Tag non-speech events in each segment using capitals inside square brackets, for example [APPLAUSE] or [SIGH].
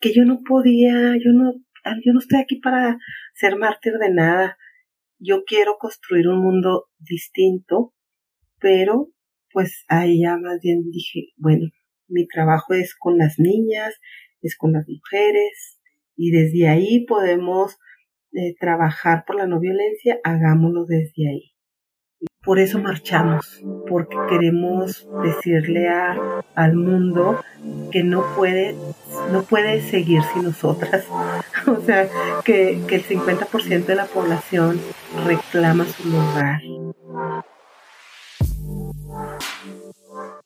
que yo no podía, yo no, yo no estoy aquí para ser mártir de nada. Yo quiero construir un mundo distinto, pero pues ahí ya más bien dije, bueno, mi trabajo es con las niñas, es con las mujeres, y desde ahí podemos eh, trabajar por la no violencia, hagámoslo desde ahí. Por eso marchamos, porque queremos decirle a, al mundo que no puede, no puede seguir sin nosotras. [LAUGHS] o sea, que, que el 50% de la población reclama su lugar.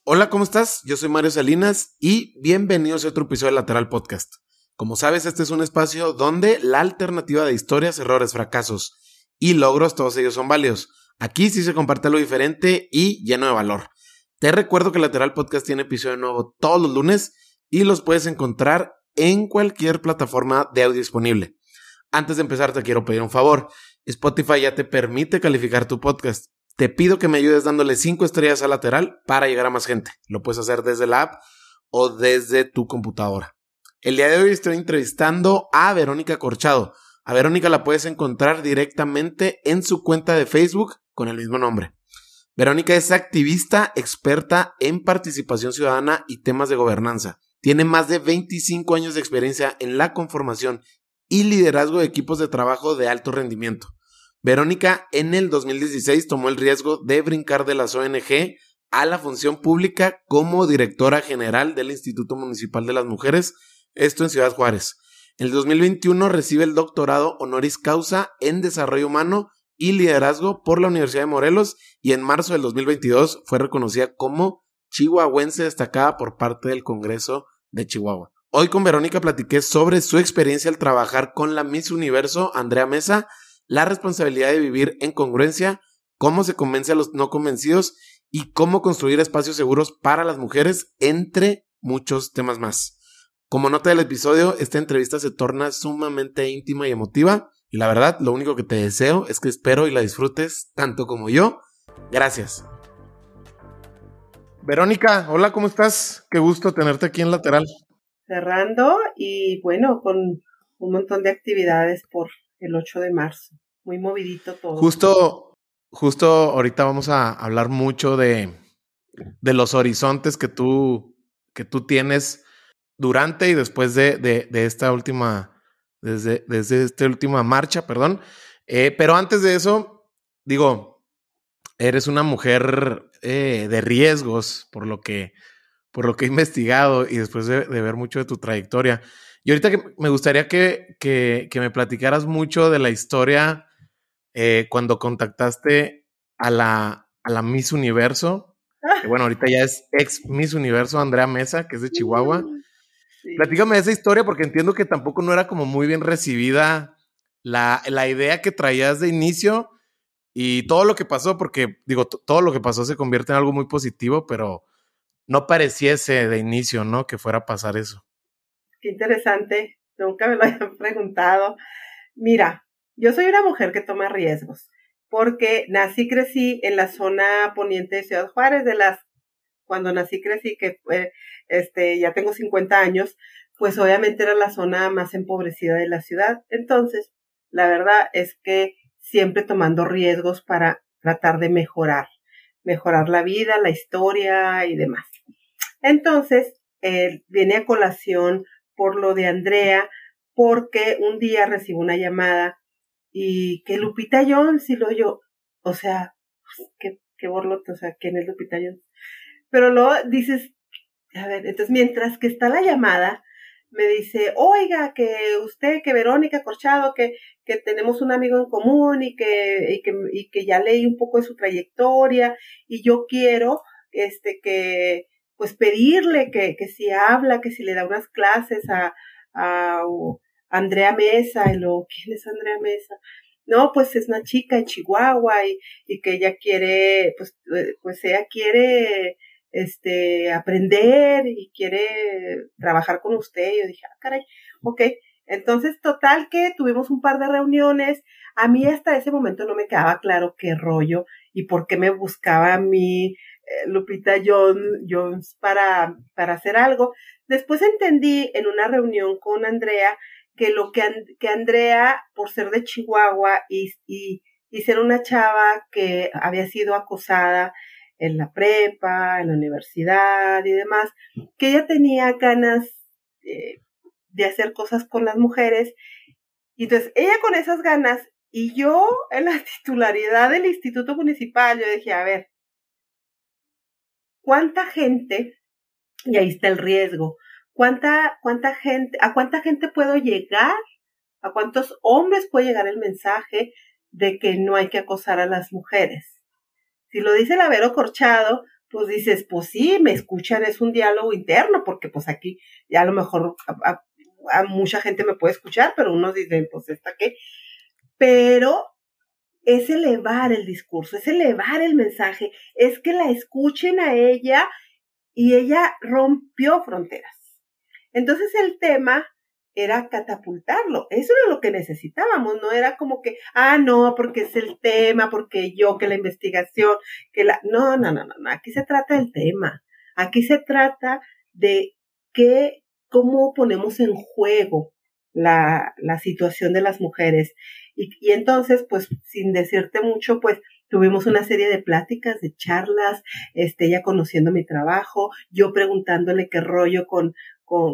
Hola, ¿cómo estás? Yo soy Mario Salinas y bienvenidos a otro episodio de Lateral Podcast. Como sabes, este es un espacio donde la alternativa de historias, errores, fracasos y logros, todos ellos son válidos. Aquí sí se comparte lo diferente y lleno de valor. Te recuerdo que Lateral Podcast tiene episodio nuevo todos los lunes y los puedes encontrar en cualquier plataforma de audio disponible. Antes de empezar, te quiero pedir un favor. Spotify ya te permite calificar tu podcast. Te pido que me ayudes dándole 5 estrellas a lateral para llegar a más gente. Lo puedes hacer desde la app o desde tu computadora. El día de hoy estoy entrevistando a Verónica Corchado. A Verónica la puedes encontrar directamente en su cuenta de Facebook con el mismo nombre. Verónica es activista experta en participación ciudadana y temas de gobernanza. Tiene más de 25 años de experiencia en la conformación y liderazgo de equipos de trabajo de alto rendimiento. Verónica en el 2016 tomó el riesgo de brincar de las ONG a la función pública como directora general del Instituto Municipal de las Mujeres, esto en Ciudad Juárez. En el 2021 recibe el doctorado honoris causa en Desarrollo Humano y liderazgo por la Universidad de Morelos y en marzo del 2022 fue reconocida como chihuahuense destacada por parte del Congreso de Chihuahua. Hoy con Verónica platiqué sobre su experiencia al trabajar con la Miss Universo Andrea Mesa, la responsabilidad de vivir en congruencia, cómo se convence a los no convencidos y cómo construir espacios seguros para las mujeres, entre muchos temas más. Como nota del episodio, esta entrevista se torna sumamente íntima y emotiva y la verdad, lo único que te deseo es que espero y la disfrutes tanto como yo. Gracias. Verónica, hola, ¿cómo estás? Qué gusto tenerte aquí en Lateral. Cerrando y bueno, con un montón de actividades por el 8 de marzo. Muy movidito todo. Justo, justo ahorita vamos a hablar mucho de, de los horizontes que tú, que tú tienes durante y después de, de, de esta última desde, desde esta última marcha, perdón. Eh, pero antes de eso, digo, eres una mujer eh, de riesgos, por lo que, por lo que he investigado y después de, ver mucho de tu trayectoria. Y ahorita que me gustaría que, que, que me platicaras mucho de la historia eh, cuando contactaste a la, a la Miss Universo. Que bueno, ahorita ya es ex Miss Universo Andrea Mesa, que es de Chihuahua. Platícame esa historia porque entiendo que tampoco no era como muy bien recibida la, la idea que traías de inicio y todo lo que pasó, porque digo, todo lo que pasó se convierte en algo muy positivo, pero no pareciese de inicio, ¿no? Que fuera a pasar eso. Qué interesante, nunca me lo [LAUGHS] habían preguntado. Mira, yo soy una mujer que toma riesgos, porque nací, crecí en la zona poniente de Ciudad Juárez, de las cuando nací crecí, que este, ya tengo 50 años, pues obviamente era la zona más empobrecida de la ciudad. Entonces, la verdad es que siempre tomando riesgos para tratar de mejorar, mejorar la vida, la historia y demás. Entonces, eh, viene a colación por lo de Andrea, porque un día recibo una llamada y que Lupita Jones y lo yo, o sea, qué, qué borlote, o sea, ¿quién es Lupita Jones? Pero luego dices, a ver, entonces mientras que está la llamada, me dice, oiga, que usted, que Verónica Corchado, que, que tenemos un amigo en común y que, y que, y que ya leí un poco de su trayectoria y yo quiero, este, que, pues pedirle que, que si habla, que si le da unas clases a, a, Andrea Mesa, y luego, ¿quién es Andrea Mesa? No, pues es una chica en Chihuahua y, y que ella quiere, pues, eh, pues ella quiere este, aprender y quiere trabajar con usted. Yo dije, ah, caray, ok. Entonces, total que tuvimos un par de reuniones. A mí hasta ese momento no me quedaba claro qué rollo y por qué me buscaba a mí eh, Lupita Jones para, para hacer algo. Después entendí en una reunión con Andrea que lo que, que Andrea, por ser de Chihuahua y, y, y ser una chava que había sido acosada en la prepa, en la universidad y demás, que ella tenía ganas eh, de hacer cosas con las mujeres. Y entonces ella con esas ganas y yo en la [LAUGHS] titularidad del Instituto Municipal, yo dije, a ver, ¿cuánta gente, y ahí está el riesgo, cuánta, cuánta gente, a cuánta gente puedo llegar, a cuántos hombres puede llegar el mensaje de que no hay que acosar a las mujeres? Si lo dice el Avero Corchado, pues dices, pues sí, me escuchan, es un diálogo interno, porque pues aquí ya a lo mejor a, mucha gente me puede escuchar, pero unos dicen, pues está qué. Pero es elevar el discurso, es elevar el mensaje, es que la escuchen a ella y ella rompió fronteras. Entonces el tema era catapultarlo. Eso era lo que necesitábamos, no era como que, ah, no, porque es el tema, porque yo, que la investigación, que la... No, no, no, no, no. aquí se trata del tema. Aquí se trata de qué, cómo ponemos en juego la, la situación de las mujeres. Y, y entonces, pues, sin decirte mucho, pues, tuvimos una serie de pláticas, de charlas, este, ella conociendo mi trabajo, yo preguntándole qué rollo con,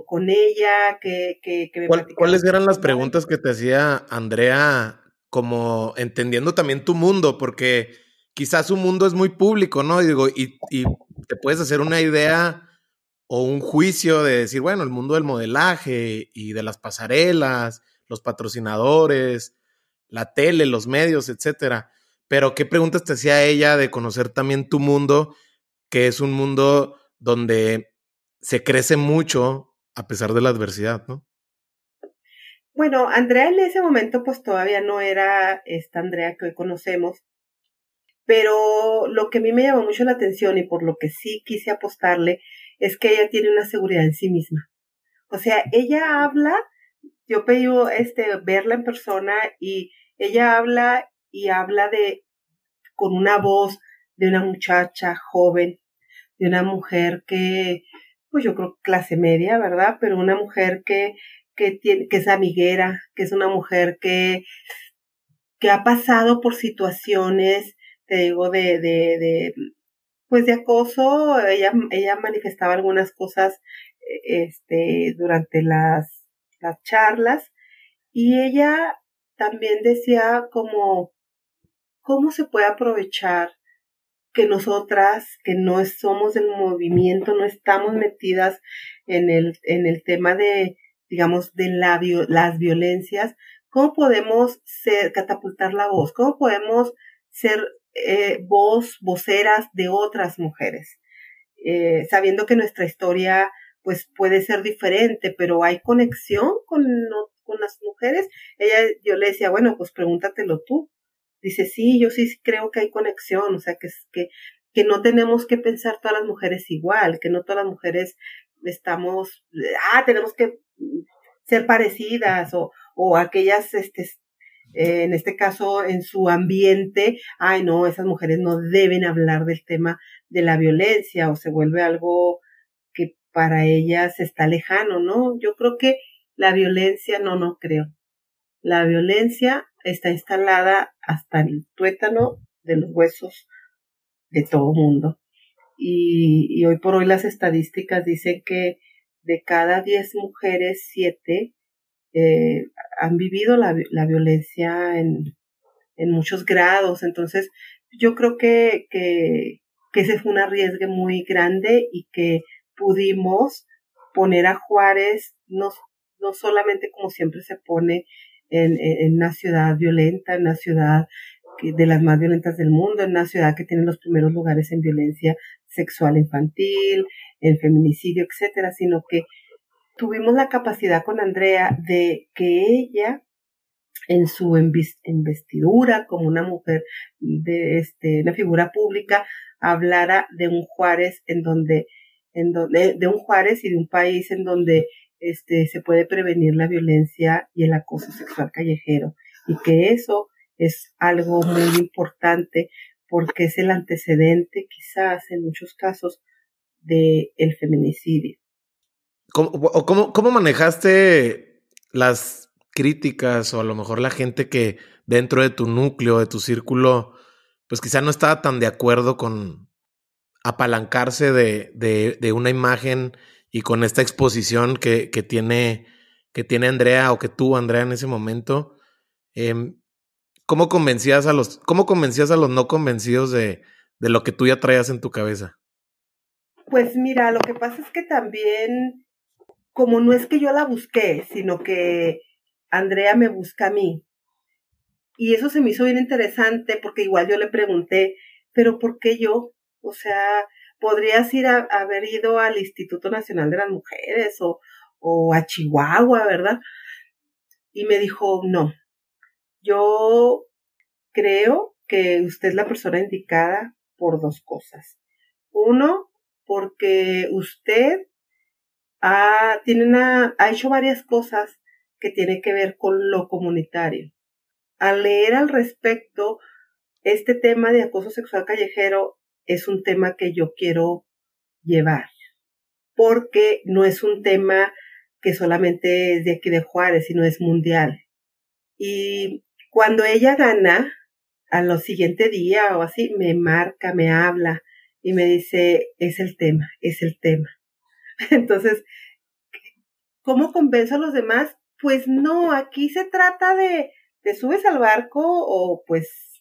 con, ella, que, que, me ¿Cuáles eran las preguntas que te hacía Andrea, como entendiendo también tu mundo? Porque quizás su mundo es muy público, ¿no? Y digo, y, y te puedes hacer una idea o un juicio de decir, bueno, el mundo del modelaje y de las pasarelas, los patrocinadores, la tele, los medios, etcétera. Pero, ¿qué preguntas te hacía ella de conocer también tu mundo, que es un mundo donde se crece mucho a pesar de la adversidad, ¿no? Bueno, Andrea en ese momento pues todavía no era esta Andrea que hoy conocemos, pero lo que a mí me llamó mucho la atención y por lo que sí quise apostarle es que ella tiene una seguridad en sí misma. O sea, ella habla, yo pedí este, verla en persona y ella habla y habla de, con una voz de una muchacha joven, de una mujer que pues yo creo clase media, ¿verdad? Pero una mujer que, que, tiene, que es amiguera, que es una mujer que, que ha pasado por situaciones, te digo, de, de, de pues de acoso, ella, ella manifestaba algunas cosas este, durante las, las charlas y ella también decía como cómo se puede aprovechar que nosotras, que no somos del movimiento, no estamos metidas en el, en el tema de, digamos, de la, las violencias, ¿cómo podemos ser, catapultar la voz? ¿Cómo podemos ser eh, voz, voceras de otras mujeres? Eh, sabiendo que nuestra historia, pues, puede ser diferente, pero hay conexión con, con las mujeres. Ella, yo le decía, bueno, pues pregúntatelo tú dice, sí, yo sí creo que hay conexión, o sea, que, que, que no tenemos que pensar todas las mujeres igual, que no todas las mujeres estamos, ah, tenemos que ser parecidas o, o aquellas, este, en este caso, en su ambiente, ay, no, esas mujeres no deben hablar del tema de la violencia o se vuelve algo que para ellas está lejano, ¿no? Yo creo que la violencia, no, no creo. La violencia está instalada hasta el tuétano de los huesos de todo mundo. Y, hoy por hoy las estadísticas dicen que de cada 10 mujeres, 7 eh, han vivido la, violencia en, en, muchos grados. Entonces, yo creo que, que, que ese fue un arriesgue muy grande y que pudimos poner a Juárez no, no solamente como siempre se pone en, una ciudad violenta, en una ciudad de las más violentas del mundo, en una ciudad que tiene los primeros lugares en violencia sexual infantil, en feminicidio, etcétera, sino que tuvimos la capacidad con Andrea de que ella en su investidura como una mujer de este una figura pública hablara de un Juárez en donde en donde de un Juárez y de un país en donde este, se puede prevenir la violencia y el acoso sexual callejero y que eso es algo muy importante porque es el antecedente quizás en muchos casos de el feminicidio. ¿Cómo, cómo, manejaste las críticas o a lo mejor la gente que dentro de tu núcleo, de tu círculo, pues quizá no estaba tan de acuerdo con apalancarse de, de una imagen y con esta exposición que, que, tiene, que tiene Andrea o que tuvo Andrea en ese momento? Eh, ¿Cómo convencías a los, cómo convencías a los no convencidos de, de lo que tú ya traías en tu cabeza? Pues mira, lo que pasa es que también, como no es que yo la busqué, sino que Andrea me busca a mí. Y eso se me hizo bien interesante porque igual yo le pregunté, pero ¿por qué yo? O sea, podrías ir a, haber ido al Instituto Nacional de las Mujeres o, o a Chihuahua, ¿verdad? Y me dijo, no, yo creo que usted es la persona indicada por dos cosas. Uno, porque usted ha, tiene ha hecho varias cosas que tienen que ver con lo comunitario. Al leer al respecto, este tema de acoso sexual callejero es un tema que yo quiero llevar, porque no es un tema que solamente es de aquí de Juárez, sino es mundial. Y cuando ella gana, a los siguiente día o así, me marca, me habla y me dice, es el tema, es el tema. [LAUGHS] Entonces, ¿cómo convenzo a los demás? Pues no, aquí se trata de, te subes al barco o pues,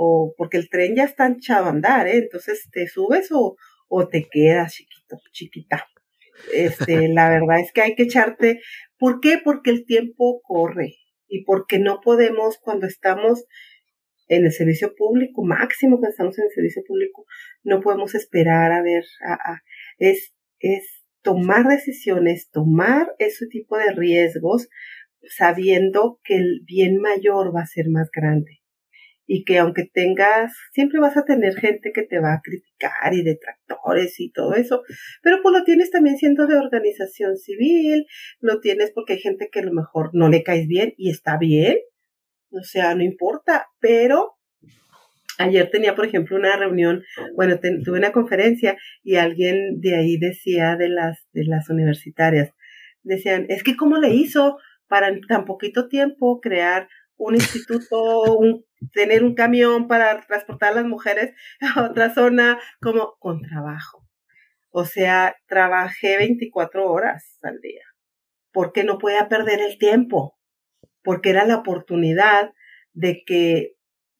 o porque el tren ya está echado a andar, ¿eh? Entonces te subes o, o te quedas chiquito, chiquita. Este, [LAUGHS] la verdad es que hay que echarte, ¿por qué? Porque el tiempo corre y porque no podemos cuando estamos en el servicio público, máximo que estamos en el servicio público, no podemos esperar a ver, a, es, es tomar decisiones, tomar ese tipo de riesgos, sabiendo que el bien mayor va a ser más grande y que aunque tengas, siempre vas a tener gente que te va a criticar y detractores y todo eso, pero pues lo tienes también siendo de organización civil, lo tienes porque hay gente que a lo mejor no le caes bien y está bien, o sea, no importa, pero ayer tenía, por ejemplo, una reunión, bueno, tuve una conferencia y alguien de ahí decía de las, de las universitarias, decían, es que cómo le hizo para en tan poquito tiempo crear un instituto, un, tener un camión para transportar a las mujeres a otra zona, como con trabajo. O sea, trabajé 24 horas al día, porque no podía perder el tiempo, porque era la oportunidad de que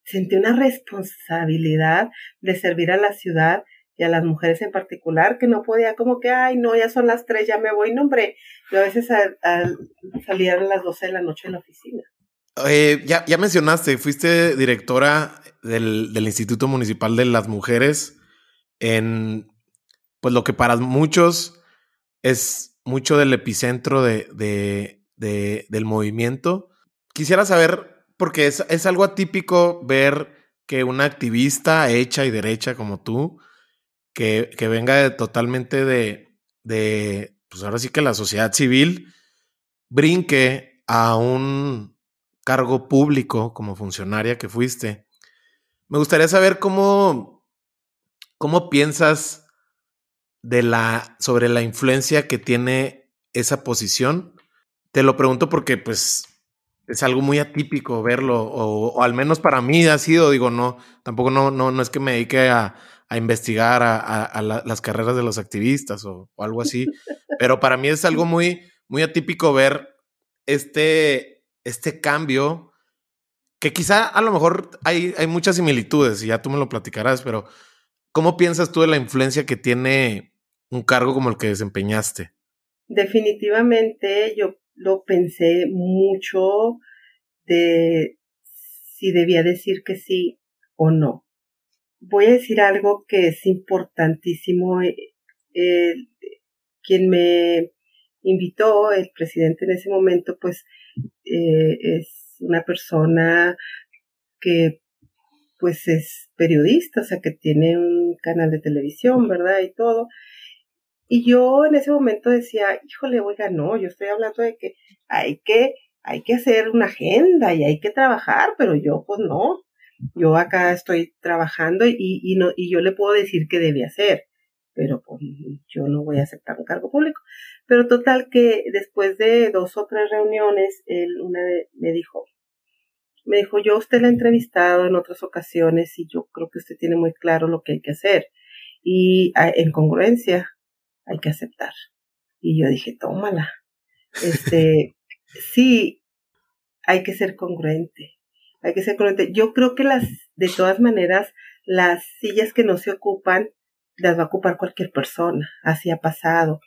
sentí una responsabilidad de servir a la ciudad y a las mujeres en particular, que no podía como que, ay, no, ya son las tres, ya me voy, no, hombre, yo a veces salía a las 12 de la noche en la oficina. Eh, ya, ya, mencionaste, fuiste directora del, del, Instituto Municipal de las Mujeres en, pues lo que para muchos es mucho del epicentro de, de, de del movimiento. Quisiera saber, porque es, es, algo atípico ver que una activista hecha y derecha como tú, que, que venga totalmente de, de, pues ahora sí que la sociedad civil, brinque a un cargo público como funcionaria que fuiste. Me gustaría saber cómo, cómo piensas de la, sobre la influencia que tiene esa posición. Te lo pregunto porque pues es algo muy atípico verlo, o, al menos para mí ha sido, digo, no, tampoco no, no, no es que me dedique a, a investigar a, las carreras de los activistas o, o, algo así, [LAUGHS] pero para mí es algo muy, muy atípico ver este, este cambio, que quizá a lo mejor hay, hay muchas similitudes, y ya tú me lo platicarás, pero ¿cómo piensas tú de la influencia que tiene un cargo como el que desempeñaste? Definitivamente yo lo pensé mucho de si debía decir que sí o no. Voy a decir algo que es importantísimo. Eh, eh, quien me invitó, el presidente en ese momento, pues eh, es una persona que pues es periodista, o sea que tiene un canal de televisión, ¿verdad? Y todo. Y yo en ese momento decía, híjole, oiga, no, yo estoy hablando de que hay que, hay que hacer una agenda y hay que trabajar, pero yo pues no. yo acá estoy trabajando y, y, no, y yo le puedo decir qué debe hacer, pero pues, yo no voy a aceptar un cargo público. Pero total que después de dos o tres reuniones, él una vez me dijo, me dijo, yo usted la he entrevistado en otras ocasiones y yo creo que usted tiene muy claro lo que hay que hacer. Y en congruencia hay que aceptar. Y yo dije, tómala. Este, [LAUGHS] sí, hay que ser congruente. Hay que ser congruente. Yo creo que las, de todas maneras, las sillas que no se ocupan, las va a ocupar cualquier persona. Así ha pasado.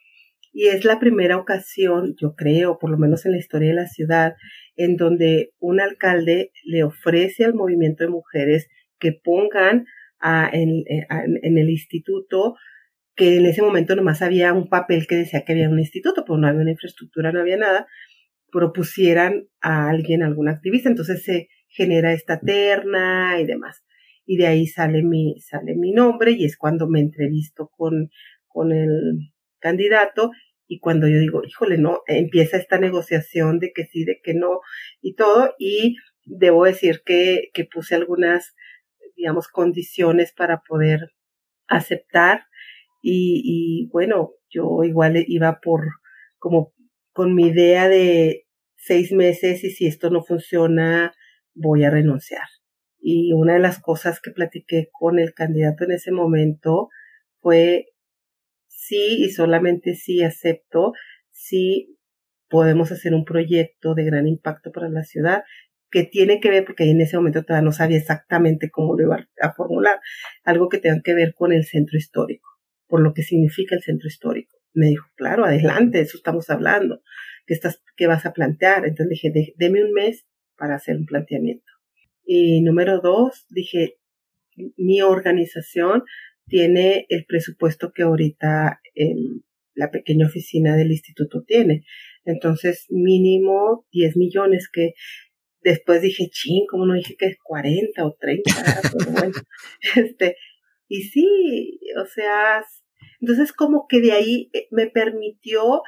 Y es la primera ocasión, yo creo, por lo menos en la historia de la ciudad, en donde un alcalde le ofrece al movimiento de mujeres que pongan a, en, en, el instituto, que en ese momento nomás había un papel que decía que había un instituto, pero no había una infraestructura, no había nada, propusieran a alguien, algún activista. Entonces se genera esta terna y demás. Y de ahí sale mi, sale mi nombre y es cuando me entrevisto con, con el candidato y cuando yo digo, híjole, no, empieza esta negociación de que sí, de que no y todo y debo decir que, que puse algunas, digamos, condiciones para poder aceptar y, y bueno, yo igual iba por como con mi idea de seis meses y si esto no funciona, voy a renunciar. Y una de las cosas que platiqué con el candidato en ese momento fue sí y solamente sí acepto si podemos hacer un proyecto de gran impacto para la ciudad que tiene que ver, porque en ese momento todavía no sabía exactamente cómo lo iba a formular, algo que tenga que ver con el centro histórico, por lo que significa el centro histórico. Me dijo, claro, adelante, eso estamos hablando, ¿qué, estás, qué vas a plantear? Entonces dije, deme un mes para hacer un planteamiento. Y número dos, dije, mi organización tiene el presupuesto que ahorita la pequeña oficina del instituto tiene. Entonces, mínimo 10 millones que después dije, ching, como no dije que es 40 o 30? bueno, [LAUGHS] este, y sí, o sea, entonces como que de ahí eh, me permitió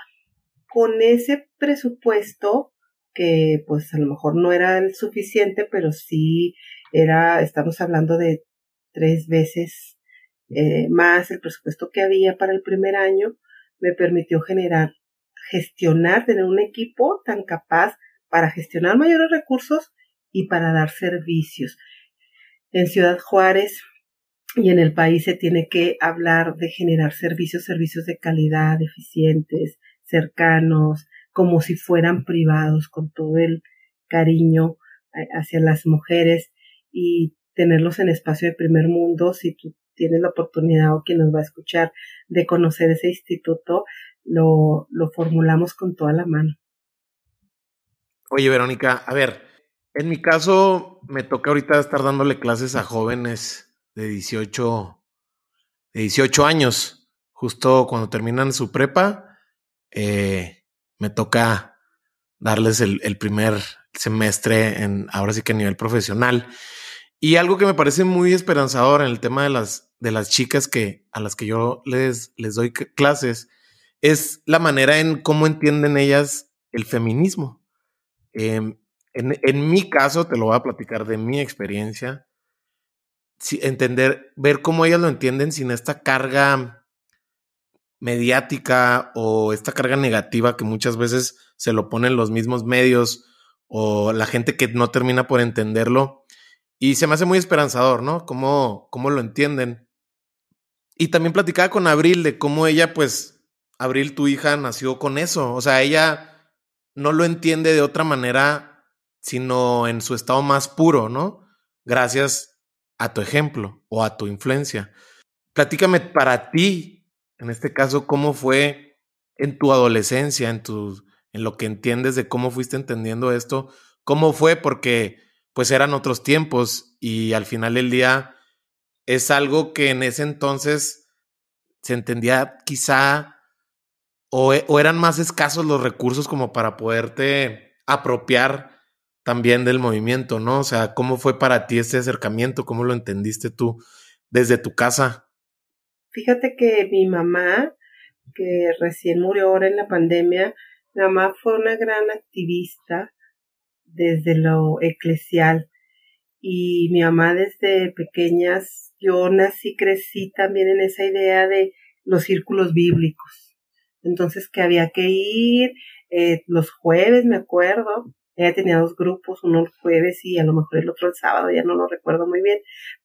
con ese presupuesto que pues a lo mejor no era el suficiente, pero sí era, estamos hablando de tres veces eh, más el presupuesto que había para el primer año, me permitió generar, gestionar, tener un equipo tan capaz para gestionar mayores recursos y para dar servicios. En Ciudad Juárez y en el país se tiene que hablar de generar servicios, servicios de calidad, eficientes, cercanos, como si fueran privados, con todo el cariño eh, hacia las mujeres y tenerlos en espacio de primer mundo, si tú tienes la oportunidad o quien nos va a escuchar de conocer ese instituto, lo, lo formulamos con toda la mano. Oye, Verónica, a ver, en mi caso me toca ahorita estar dándole clases a jóvenes de 18, de 18 años, justo cuando terminan su prepa, eh, me toca darles el, el, primer semestre en ahora sí que a nivel profesional. Y algo que me parece muy esperanzador en el tema de las, de las chicas que, a las que yo les, les doy clases es la manera en cómo entienden ellas el feminismo. Em, en, en, mi caso, te lo voy a platicar de mi experiencia, entender, ver cómo ellas lo entienden sin esta carga mediática o esta carga negativa que muchas veces se lo ponen los mismos medios o la gente que no termina por entenderlo y se me hace muy esperanzador, ¿no? Cómo, cómo lo entienden. Y también platicaba con Abril de cómo ella, pues, Abril, tu hija, nació con eso. O sea, ella no lo entiende de otra manera, sino en su estado más puro, ¿no? Gracias a tu ejemplo o a tu influencia. Platícame para ti, en este caso, cómo fue en tu adolescencia, en, tu, en lo que entiendes de cómo fuiste entendiendo esto, cómo fue, porque pues eran otros tiempos y al final del día es algo que en ese entonces se entendía quizá o, e, o, eran más escasos los recursos como para poderte apropiar también del movimiento, ¿no? O sea, ¿cómo fue para ti este acercamiento? ¿Cómo lo entendiste tú desde tu casa? Fíjate que mi mamá, que recién murió ahora en la pandemia, mi mamá fue una gran activista desde lo eclesial y mi mamá desde pequeñas, yo nací, crecí también en esa idea de los círculos bíblicos. Entonces que había que ir eh, los jueves, me acuerdo, ella tenía dos grupos, uno el jueves y a lo mejor el otro el sábado, ya no lo recuerdo muy bien,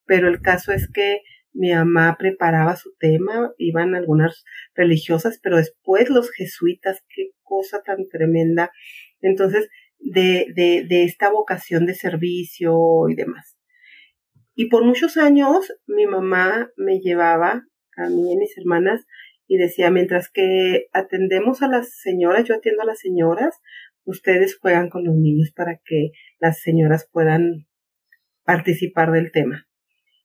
pero el caso es que mi mamá preparaba su tema, iban algunas religiosas, pero después los jesuitas, qué cosa tan tremenda. Entonces, de, de, de esta vocación de servicio y demás. Y por muchos años mi mamá me llevaba a mí y a mis hermanas y decía, mientras que atendemos a las señoras, yo atiendo a las señoras, ustedes juegan con los niños para que las señoras puedan participar del tema.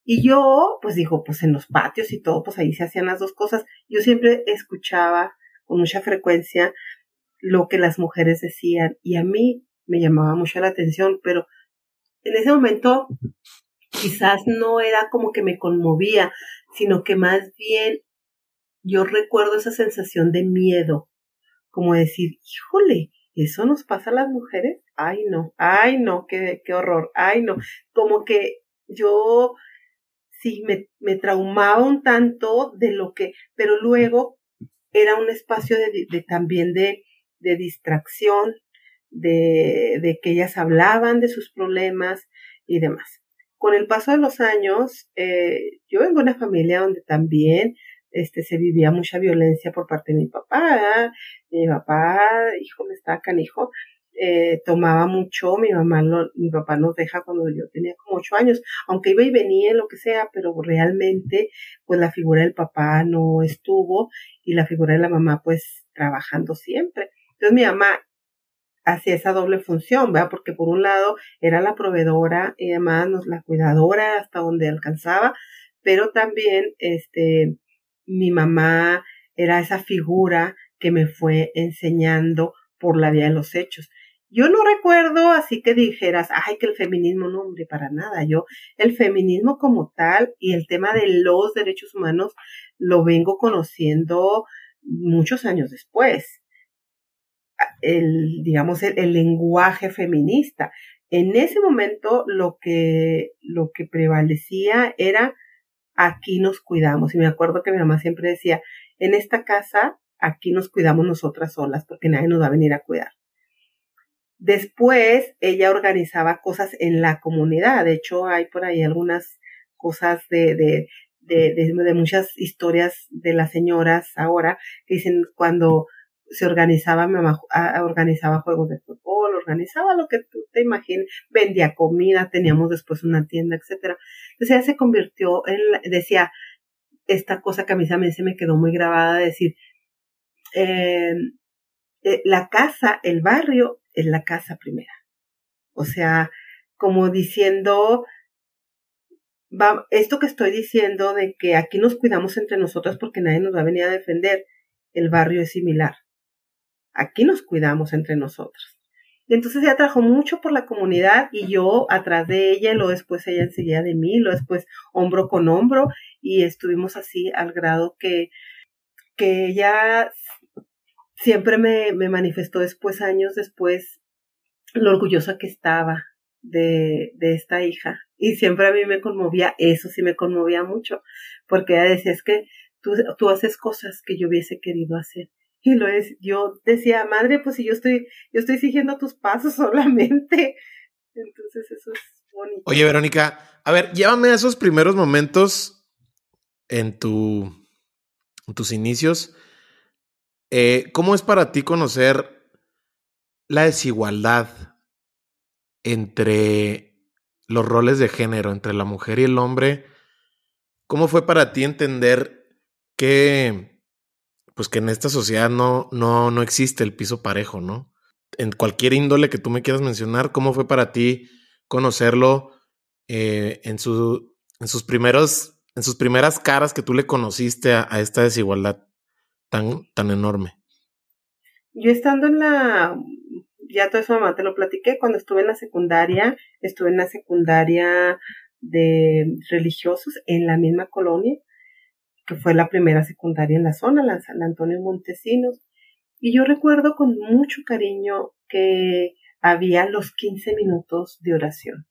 Y yo, pues digo, pues en los patios y todo, pues ahí se hacían las dos cosas. Yo siempre escuchaba con mucha frecuencia lo que las mujeres decían y a mí me llamaba mucho la atención, pero en ese momento quizás no era como que me conmovía, sino que más bien yo recuerdo esa sensación de miedo, como decir, híjole, ¿eso nos pasa a las mujeres? Ay, no, ay, no, qué, qué horror, ay, no, como que yo sí me, me traumaba un tanto de lo que, pero luego era un espacio de, de también de, de distracción, de, de, que ellas hablaban de sus problemas y demás. Con el paso de los años, eh, yo vengo de una familia donde también este, se vivía mucha violencia por parte de mi papá. Mi papá, hijo, me está canijo, eh, tomaba mucho, mi mamá, mi papá nos deja cuando yo tenía como ocho años, aunque iba y venía, lo que sea, pero realmente, pues la figura del papá no estuvo y la figura de la mamá, pues trabajando siempre. Entonces mi mamá hacía esa doble función, ¿verdad? Porque por un lado era la proveedora y además la cuidadora hasta donde alcanzaba, pero también, este, mi mamá era esa figura que me fue enseñando por la vía de los hechos. Yo no recuerdo así que dijeras, ay, que el feminismo no, hombre, para nada. Yo, el feminismo como tal y el tema de los derechos humanos lo vengo conociendo muchos años después. El, digamos, el, lenguaje feminista. En ese momento lo que, lo que prevalecía era aquí nos cuidamos. Y me acuerdo que mi mamá siempre decía, en esta casa, aquí nos cuidamos nosotras solas porque nadie nos va a venir a cuidar. Después ella organizaba cosas en la comunidad. De hecho, hay por ahí algunas cosas de, de, de, de, muchas historias de las señoras ahora que dicen cuando se organizaba, mamá organizaba juegos de fútbol, organizaba lo que tú te imagines, vendía comida, teníamos después una tienda, etcétera. Entonces ella se convirtió en, decía, esta cosa que a mí también se me quedó muy grabada, decir, eh, eh, la casa, el barrio es la casa primera. O sea, como diciendo, va, esto que estoy diciendo de que aquí nos cuidamos entre nosotros porque nadie nos va a venir a defender, el barrio es similar. Aquí nos cuidamos entre nosotros. Y entonces ella trabajó mucho por la comunidad y yo atrás de ella, lo después ella enseguida de mí, lo después hombro con hombro y estuvimos así al grado que, que ella siempre me, me manifestó después, años después, lo orgullosa que estaba de, de esta hija. Y siempre a mí me conmovía, eso sí me conmovía mucho, porque ella decía, es que tú, tú haces cosas que yo hubiese querido hacer. [LAUGHS] Y lo es, yo decía, madre, pues si yo estoy, yo estoy siguiendo tus pasos [LAUGHS] solamente. Entonces eso es bonito. Oye, Verónica, a ver, llévame a esos primeros momentos en tu, en tus inicios eh, ¿Cómo es para ti conocer la desigualdad entre los roles de género, entre la mujer y el hombre? ¿Cómo fue para ti entender que, pues que en esta sociedad no, no, no existe el piso parejo, ¿no? En cualquier índole que tú me quieras mencionar, ¿cómo fue para ti conocerlo eh, en, su, en sus primeros, en sus primeras caras que tú le conociste a esta desigualdad? tan, tan enorme? Yo estando en la, ya todo eso mamá te lo platiqué, cuando estuve en la secundaria, estuve en la secundaria de religiosos en la misma colonia, que fue la primera secundaria en la zona, la San Antonio Montesinos. Y yo recuerdo con mucho cariño que había los 15 minutos de oración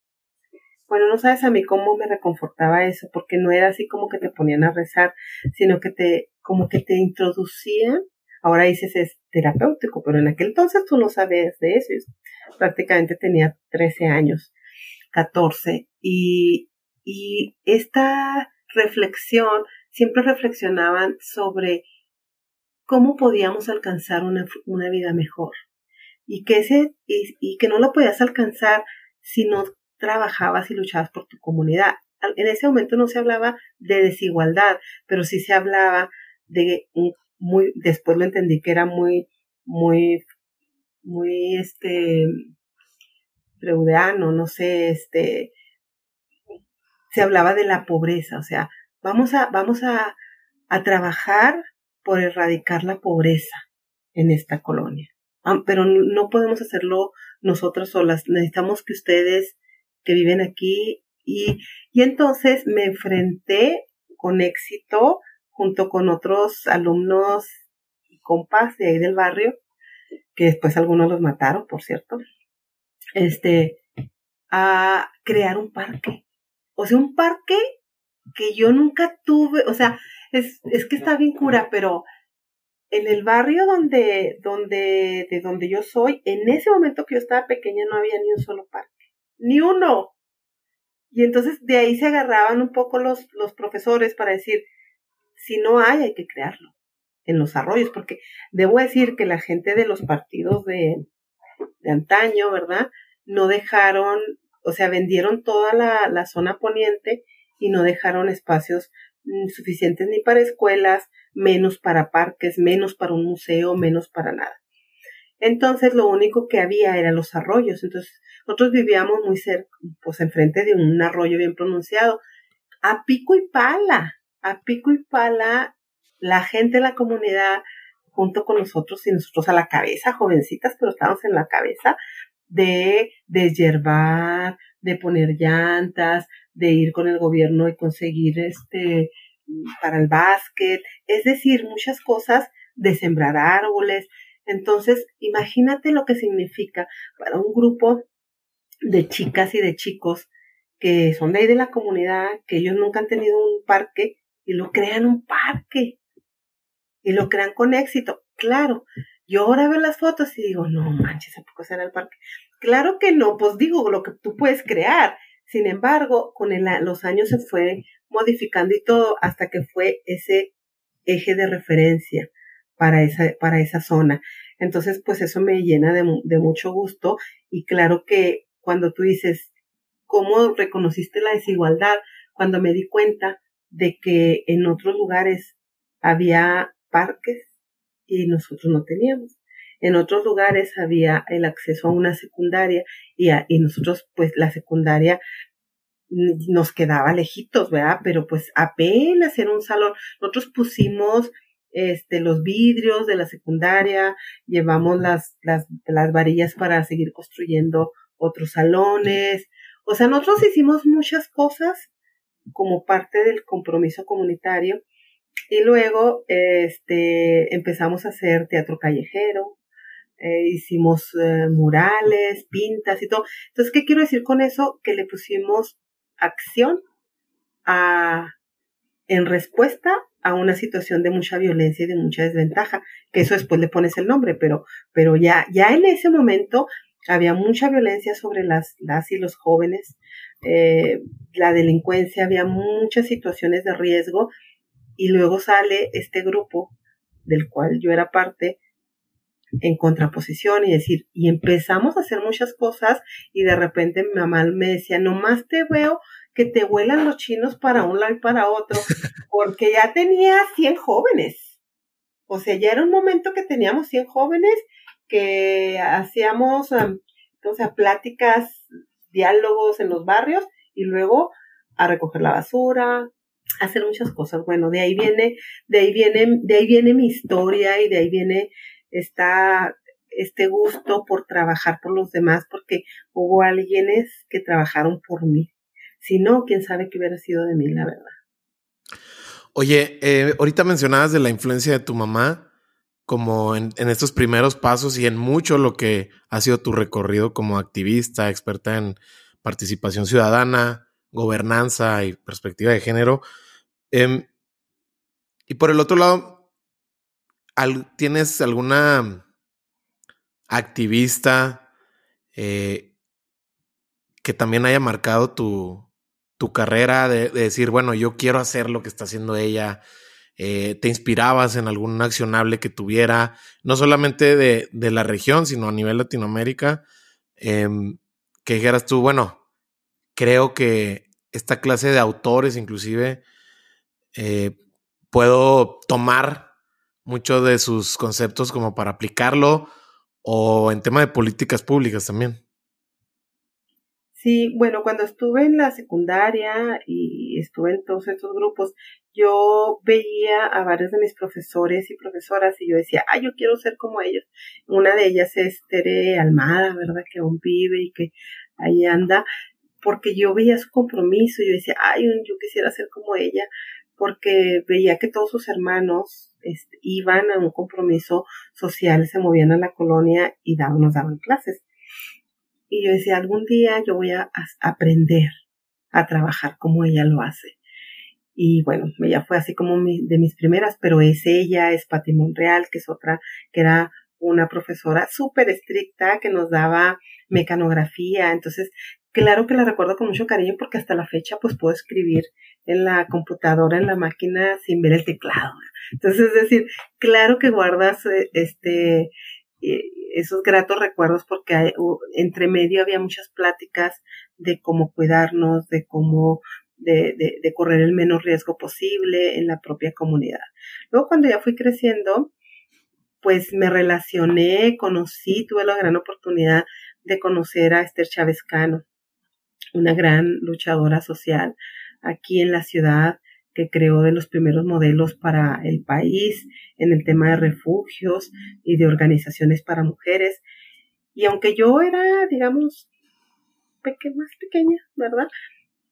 Bueno, no sabes a mí cómo me reconfortaba eso, porque no era así como que te ponían a rezar, sino que te, como que te introducían. Ahora dices es terapéutico, pero en aquel entonces tú no sabías de eso. prácticamente tenía 13 años, 14, y, y esta reflexión, siempre reflexionaban sobre cómo podíamos alcanzar una, una vida mejor y que ese y, que no lo podías alcanzar si no trabajabas y luchabas por tu comunidad. En ese momento no se hablaba de desigualdad, pero sí se hablaba de muy después lo entendí que era muy muy muy este freudiano, no sé, este se hablaba de la pobreza, o sea, vamos a vamos a, a trabajar por erradicar la pobreza en esta colonia. Ah, pero no podemos hacerlo nosotros solas. Necesitamos que ustedes que viven aquí y, y entonces me enfrenté con éxito junto con otros alumnos y compas de ahí del barrio, que después algunos los mataron, por cierto, este, a crear un parque. O sea, un parque que yo nunca tuve, o sea, es, es que está bien cura, pero en el barrio donde, donde, de donde yo soy, en ese momento que yo estaba pequeña no había ni un solo parque, ni uno. Y entonces de ahí se agarraban un poco los, los profesores para decir, si no hay, hay que crearlo en los arroyos, porque debo decir que la gente de los partidos de, de antaño, ¿verdad? No dejaron, o sea, vendieron toda la, la zona poniente y no dejaron espacios mm, suficientes ni para escuelas, menos para parques, menos para un museo, menos para nada. Entonces lo único que había eran los arroyos. Entonces nosotros vivíamos muy cerca, pues enfrente de un arroyo bien pronunciado, a pico y pala, a pico y pala, la gente de la comunidad junto con nosotros y nosotros a la cabeza, jovencitas, pero estábamos en la cabeza de deshiervar, de poner llantas, de ir con el gobierno y conseguir este para el básquet, es decir, muchas cosas de sembrar árboles. Entonces, imagínate lo que significa para un grupo de chicas y de chicos que son de ahí de la comunidad, que ellos nunca han tenido un parque y lo crean un parque y lo crean con éxito. Claro, yo ahora veo las fotos y digo, no manches, ¿a poco será el parque? Claro que no, pues digo lo que tú puedes crear. Sin embargo, con los años se fue modificando y todo hasta que fue ese eje de referencia para esa, para esa zona. Entonces, pues eso me llena de, de mucho gusto y claro que cuando tú dices, ¿cómo reconociste la desigualdad? Cuando me di cuenta de que en otros lugares había parques y nosotros no teníamos. En otros lugares había el acceso a una secundaria y, y nosotros pues la secundaria nos quedaba lejitos, ¿verdad? Pero pues apenas era un salón. Nosotros pusimos este, los vidrios de la secundaria, llevamos las, las, las varillas para seguir construyendo otros salones. O sea, nosotros hicimos muchas cosas como parte del compromiso comunitario y luego este, empezamos a hacer teatro callejero, eh, hicimos eh, murales, pintas y todo. Entonces, ¿qué quiero decir con eso? Que le pusimos acción a, en respuesta a una situación de mucha violencia y de mucha desventaja, que eso después le pones el nombre, pero, pero ya, ya en ese momento había mucha violencia sobre las, las y los jóvenes, eh, la delincuencia, había muchas situaciones de riesgo y luego sale este grupo del cual yo era parte en contraposición y decir, y empezamos a hacer muchas cosas y de repente mi mamá me decía, nomás te veo que te vuelan los chinos para un lado y para otro, [LAUGHS] porque ya tenía 100 jóvenes. O sea, ya era un momento que teníamos 100 jóvenes que hacíamos, o sea, pláticas, diálogos en los barrios y luego a recoger la basura, hacer muchas cosas. Bueno, de ahí viene, de ahí viene, de ahí viene mi historia y de ahí viene esta, este gusto por trabajar por los demás, porque hubo alguienes que trabajaron por mí. Si no, quién sabe qué hubiera sido de mí, la verdad. Oye, eh, ahorita mencionabas de la influencia de tu mamá como en, en, estos primeros pasos y en mucho lo que ha sido tu recorrido como activista, experta en participación ciudadana, gobernanza y perspectiva de género. Em, y por el otro lado, ¿tienes alguna activista eh, que también haya marcado tu, tu carrera de, decir, bueno, yo quiero hacer lo que está haciendo ella? Eh, ¿Te inspirabas en algún accionable que tuviera, no solamente de, de la región, sino a nivel Latinoamérica? Em, que dijeras tú, bueno, creo que esta clase de autores inclusive eh, puedo tomar mucho de sus conceptos como para aplicarlo o en tema de políticas públicas también. Sí, bueno, cuando estuve en la secundaria y estuve en todos estos grupos, yo veía a varios de mis profesores y profesoras y yo decía, ah, yo quiero ser como ellos. Una de ellas es Tere Almada, ¿verdad? Que aún vive y que ahí anda, porque yo veía su compromiso yo decía, ay, yo quisiera ser como ella, porque veía que todos sus hermanos este, iban a un compromiso social, se movían a la colonia y daban, nos daban clases. Y yo decía, algún día yo voy a, aprender a trabajar como ella lo hace. Y bueno, ella fue así como de mis primeras, pero es ella, es Pati Monreal, que es otra, que era una profesora súper estricta que nos daba mecanografía. Entonces, claro que la recuerdo con mucho cariño porque hasta la fecha pues puedo escribir en la computadora, en la máquina sin ver el teclado. Entonces, es decir, claro que guardas eh, este eh, esos gratos recuerdos porque entre medio había muchas pláticas de cómo cuidarnos, de cómo de, de, correr el menos riesgo posible en la propia comunidad. Luego cuando ya fui creciendo, pues me relacioné, conocí, tuve la gran oportunidad de conocer a Esther Chávez Cano, una gran luchadora social aquí en la ciudad que creó de los primeros modelos para el país en el tema de refugios y de organizaciones para mujeres. Y aunque yo era, digamos, más pequeña, ¿verdad?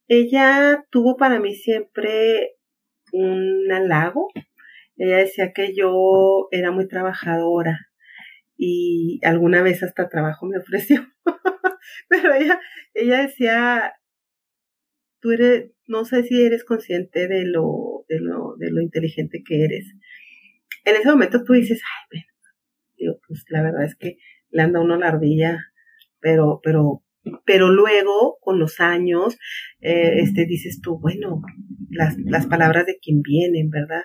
Ella tuvo para mí siempre un halago. Ella decía que yo era muy trabajadora y alguna vez hasta trabajo me ofreció. [LAUGHS] Pero ella, ella decía, tú eres, no sé si eres consciente de lo, de lo, de lo inteligente que eres. En ese momento tú dices, ay, bueno, digo, pues la verdad es que le anda uno la ardilla, pero, pero, pero luego, con los años, eh, este, dices tú, bueno, las, las palabras de quien vienen, ¿verdad?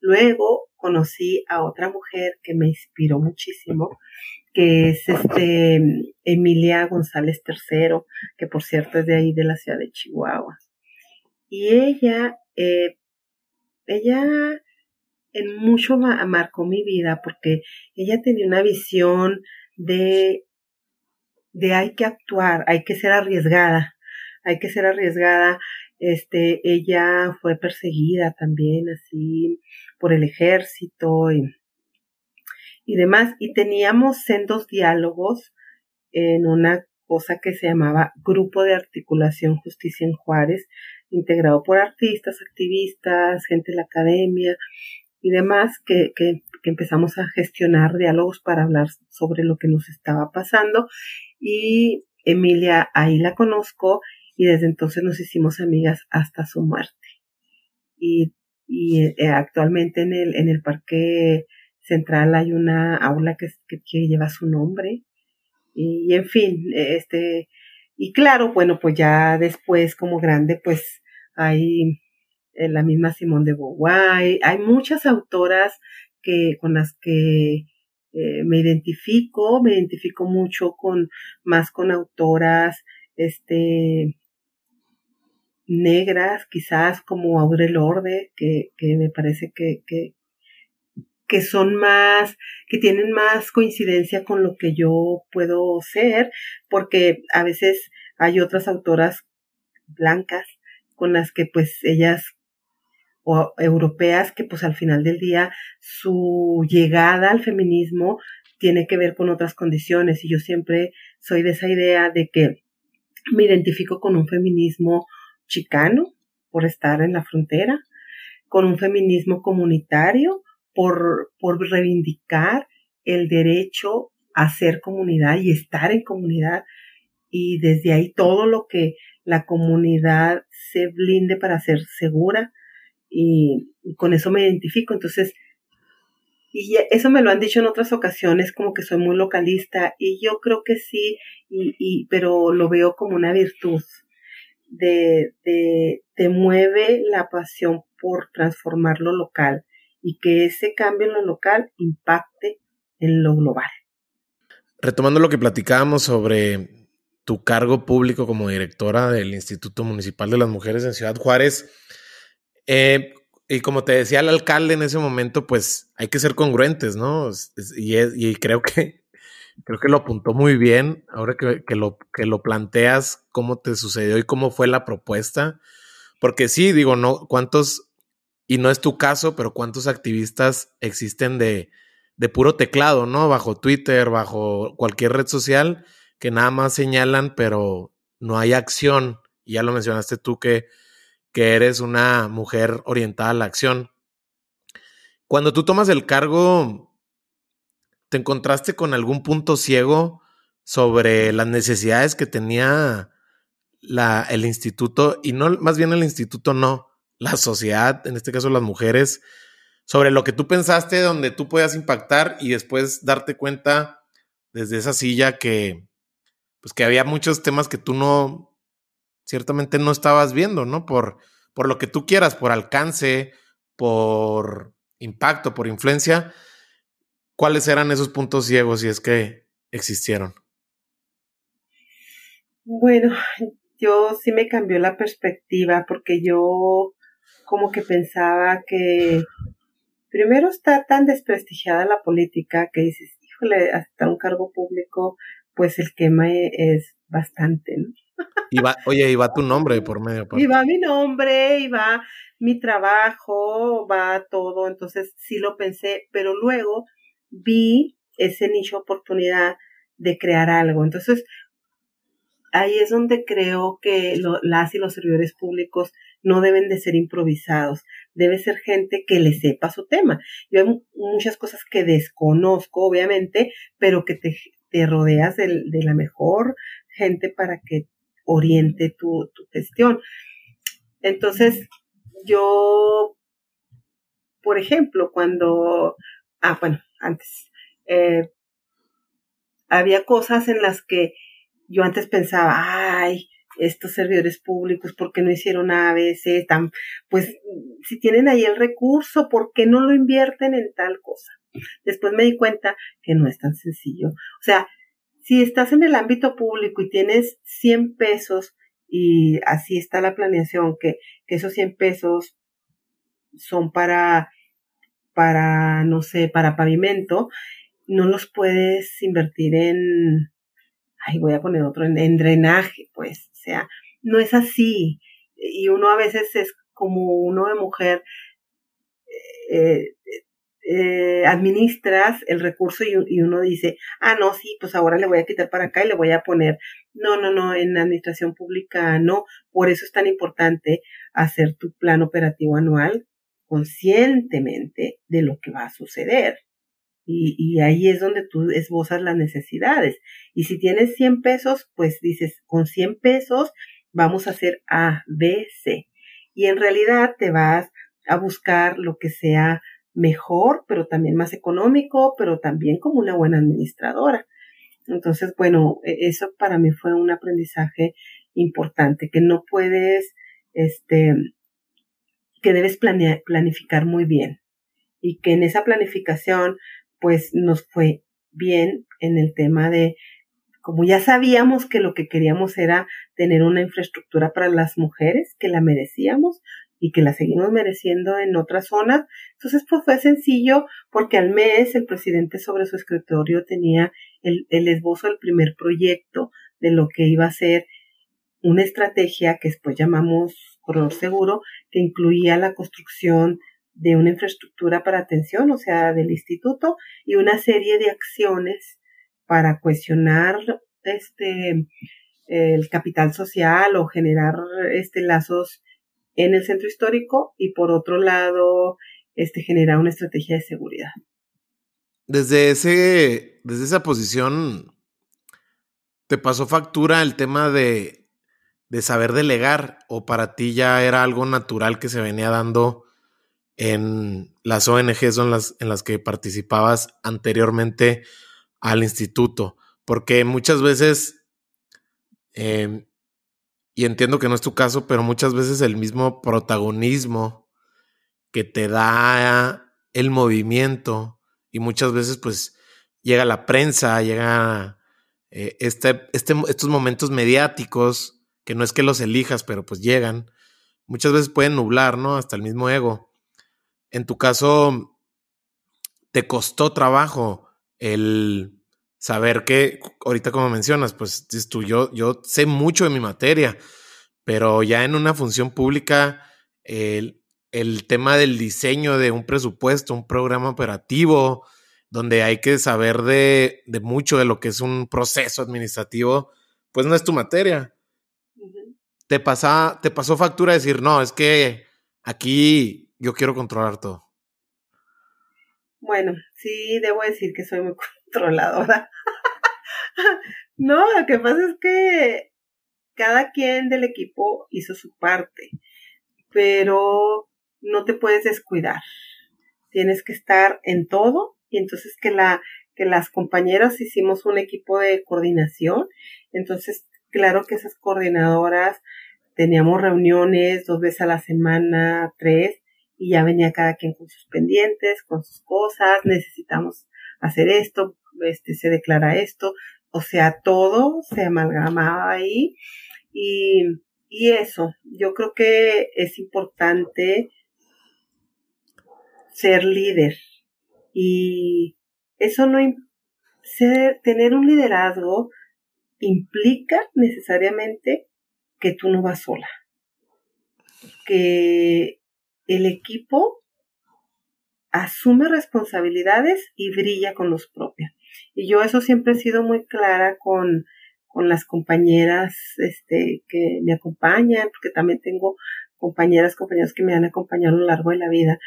Luego conocí a otra mujer que me inspiró muchísimo, que es este Emilia González III, que por cierto es de ahí de la ciudad de Chihuahua. Y ella, eh, ella en mucho marcó mi vida porque ella tenía una visión de, de hay que actuar, hay que ser arriesgada, hay que ser arriesgada. Este, ella fue perseguida también así por el ejército y y demás. Y teníamos sendos diálogos en una cosa que se llamaba Grupo de Articulación Justicia en Juárez, integrado por artistas, activistas, gente de la academia y demás, que, que, que empezamos a gestionar diálogos para hablar sobre lo que nos estaba pasando. Y Emilia, ahí la conozco y desde entonces nos hicimos amigas hasta su muerte. Y, y eh, actualmente en el, en el parque central hay una aula que, que, lleva su nombre. Y, en fin, este, y claro, bueno, pues ya después como grande, pues hay eh, la misma Simón de Beauvoir, hay muchas autoras que, con las que eh, me identifico, me identifico mucho con, más con autoras, este, negras, quizás como Audre Lorde, que, que me parece que, que, que son más, que tienen más coincidencia con lo que yo puedo ser, porque a veces hay otras autoras blancas con las que pues ellas o europeas que pues al final del día su llegada al feminismo tiene que ver con otras condiciones. Y yo siempre soy de esa idea de que me identifico con un feminismo chicano por estar en la frontera, con un feminismo comunitario por, por reivindicar el derecho a ser comunidad y estar en comunidad y desde ahí todo lo que la comunidad se blinde para ser segura y, con eso me identifico. Entonces, y eso me lo han dicho en otras ocasiones, como que soy muy localista y yo creo que sí, y, y pero lo veo como una virtud. De, de, te mueve la pasión por transformar lo local y que ese cambio en lo local impacte en lo global. Retomando lo que platicábamos sobre tu cargo público como directora del Instituto Municipal de las Mujeres en Ciudad Juárez. Eh, y como te decía el alcalde en ese momento, pues hay que ser congruentes, ¿no? Y, y creo que creo que lo apuntó muy bien. Ahora que, lo, que lo planteas, cómo te sucedió y cómo fue la propuesta. Porque sí, digo, no, cuántos, y no es tu caso, pero cuántos activistas existen de, de puro teclado, ¿no? Bajo Twitter, bajo cualquier red social que nada más señalan, pero no hay acción. Y ya lo mencionaste tú que, que eres una mujer orientada a la acción. Cuando tú tomas el cargo, ¿te encontraste con algún punto ciego sobre las necesidades que tenía la, el instituto? Y no, más bien el instituto no, la sociedad, en este caso las mujeres, sobre lo que tú pensaste, donde tú puedas impactar y después darte cuenta desde esa silla que, pues que había muchos temas que tú no, ciertamente no estabas viendo, ¿no? Por, por lo que tú quieras, por alcance, por impacto, por influencia. ¿Cuáles eran esos puntos ciegos si es que existieron? Bueno, yo sí me cambió la perspectiva porque yo como que pensaba que primero está tan desprestigiada la política que dices, híjole, hasta un cargo público pues el quema es bastante, ¿no? Y va, oye, y va tu nombre por medio. Y va mi nombre, y va mi trabajo, va todo, entonces sí lo pensé, pero luego vi ese nicho oportunidad de crear algo. Entonces, ahí es donde creo que las y los servidores públicos no deben de ser improvisados, debe ser gente que le sepa su tema. Yo hay muchas cosas que desconozco, obviamente, pero que te, te rodeas de, la mejor gente para que oriente tu, gestión. Entonces, yo, por ejemplo, cuando, ah, bueno, antes, eh, había cosas en las que yo antes pensaba, ay, estos servidores públicos, ¿por qué no hicieron ABC? Tan, pues, si tienen ahí el recurso, ¿por qué no lo invierten en tal cosa? Después me di cuenta que no es tan sencillo. O sea, si estás en el ámbito público y tienes 100 pesos y así está la planeación, que, esos 100 pesos son para, para, no sé, para pavimento, no los puedes invertir en, ay, voy a poner otro, en, drenaje, pues, o sea, no es así. Y uno a veces es como uno de mujer, eh, eh, administras el recurso y, uno dice, ah, no, sí, pues ahora le voy a quitar para acá y le voy a poner. No, no, no, en administración pública no. Por eso es tan importante hacer tu plan operativo anual conscientemente de lo que va a suceder. Y, ahí es donde tú esbozas las necesidades. Y si tienes 100 pesos, pues dices, con 100 pesos vamos a hacer A, B, C. Y en realidad te vas a buscar lo que sea mejor, pero también más económico, pero también como una buena administradora. Entonces, bueno, e, eso para mí fue un aprendizaje importante, que no puedes, este, que debes planear, planificar muy bien y que en esa planificación, pues nos fue bien en el tema de, como ya sabíamos que lo que queríamos era tener una infraestructura para las mujeres, que la merecíamos, y que la seguimos mereciendo en otras zonas. Entonces, pues fue sencillo porque al mes el presidente sobre su escritorio tenía el, el esbozo del primer proyecto de lo que iba a ser una estrategia que después llamamos corredor seguro, que incluía la construcción de una infraestructura para atención, o sea, del instituto, y una serie de acciones para cuestionar este el capital social o generar este lazos en el centro histórico y por otro lado, este, generar una estrategia de seguridad. Desde, ese, desde esa posición, ¿Te pasó factura el tema de, de saber delegar o para ti ya era algo natural que se venía dando en las ONGs en las, en las que participabas anteriormente al instituto? Porque muchas veces, em, y entiendo que no es tu caso, pero muchas veces el mismo protagonismo que te da el movimiento y muchas veces pues llega la prensa, llega eh, este, este, estos momentos mediáticos, que no es que los elijas, pero pues llegan, muchas veces pueden nublar, ¿no? Hasta el mismo ego. En tu caso, ¿te costó trabajo el saber que, ahorita como mencionas, pues tú, yo, yo sé mucho de mi materia, pero ya en una función pública, el, el tema del diseño de un presupuesto, un programa operativo, donde hay que saber de, mucho de lo que es un proceso administrativo, pues no es tu materia. Te, te pasó factura decir, no, es que aquí yo quiero controlar todo. Bueno, sí, debo decir que soy muy [LAUGHS] controladora. [LAUGHS] no, lo que pasa es que cada quien del equipo hizo su parte, pero no te puedes descuidar. Tienes que estar en todo y entonces que la que las compañeras hicimos un equipo de coordinación, entonces claro que esas coordinadoras teníamos reuniones dos veces a la semana, tres, y ya venía cada quien con sus pendientes, con sus cosas, necesitamos hacer esto, este se declara esto, o sea, todo se amalgamaba ahí y, y eso, yo creo que es importante ser líder. Y eso no, ser, tener un liderazgo implica necesariamente que tú no vas sola. Que el equipo asume responsabilidades y brilla con los propios. Y yo eso siempre he sido muy clara con, con las compañeras este, que me acompañan, porque también tengo compañeras, compañeros que me han acompañado a lo largo de la vida.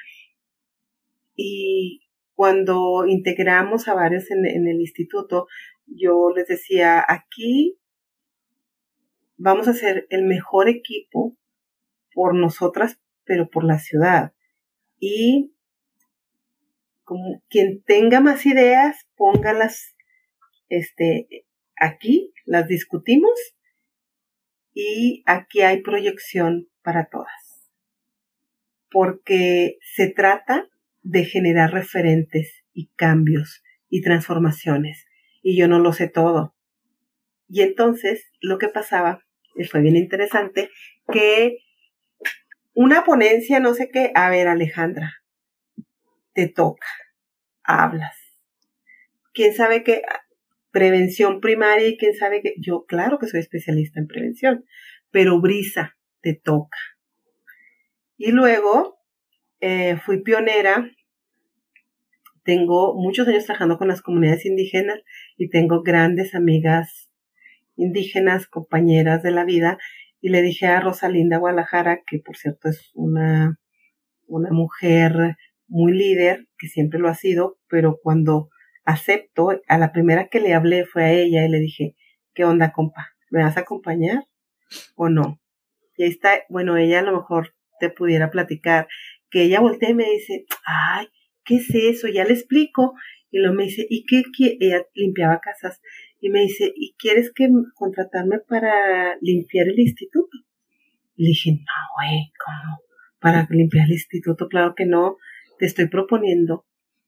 Y cuando integramos a varios en, el instituto, yo les decía, aquí vamos a ser el mejor equipo por nosotras, pero por la ciudad. Y como quien tenga más ideas, póngalas este, aquí, las discutimos y aquí hay proyección para todas. Porque se trata de generar referentes y cambios y transformaciones. Y yo no lo sé todo. Y entonces lo que pasaba, fue bien interesante, que una ponencia, no sé qué, a ver Alejandra, te toca, hablas. ¿Quién sabe qué? Prevención primaria y quién sabe que yo, claro que soy especialista en prevención, pero brisa, te toca. Y luego eh, fui pionera tengo muchos años trabajando con las comunidades indígenas y tengo grandes amigas indígenas, compañeras de la vida, y le dije a Rosalinda Guadalajara, que por cierto es una, una mujer muy líder, que siempre lo ha sido, pero cuando acepto, a la primera que le hablé fue a ella y le dije, ¿qué onda, compa? ¿Me vas a acompañar o no? Y ahí está, bueno, ella a lo mejor te pudiera platicar, que ella voltea y me dice, ay, ¿qué es eso? Ya le explico. Y luego me dice, ¿y qué? Ella limpiaba casas. Y me dice, ¿y quieres que contratarme para limpiar el instituto? le dije, no, güey, ¿cómo? Para limpiar el instituto, claro que no. Te estoy proponiendo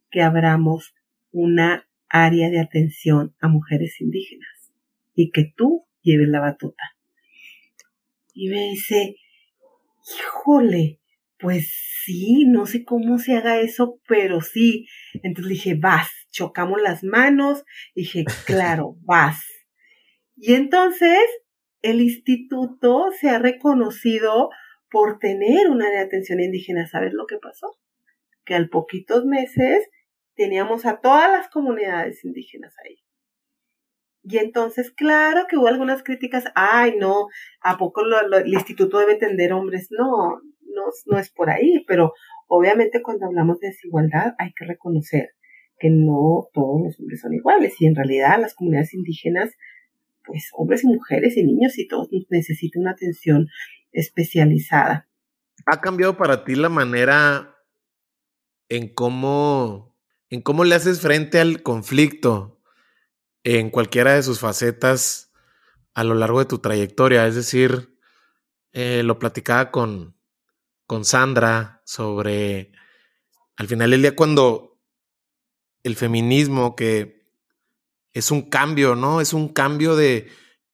que abramos una área de atención a mujeres indígenas y que tú lleves la batuta. Y me dice, híjole, pues sí, no sé cómo se haga eso, pero sí. Entonces dije, vas, chocamos las manos, dije, [LAUGHS] claro, vas. Y entonces el instituto se ha reconocido por tener un área de atención indígena. ¿Sabes lo que pasó? Que al poquitos meses teníamos a todas las comunidades indígenas ahí. Y entonces, claro que hubo algunas críticas, ay, no, ¿a poco el instituto debe tender hombres? No, no, es por ahí, pero obviamente cuando hablamos de desigualdad hay que reconocer que no todos los hombres son iguales y en realidad las comunidades indígenas pues hombres y mujeres y niños y todos necesitan una atención especializada. ¿Ha cambiado para ti la manera en cómo, en cómo le haces frente al conflicto en cualquiera de sus facetas a lo largo de tu trayectoria? Es decir, eh, lo platicaba con, con Sandra sobre, al final del día, cuando el feminismo, que es un cambio, ¿no? Es un cambio de,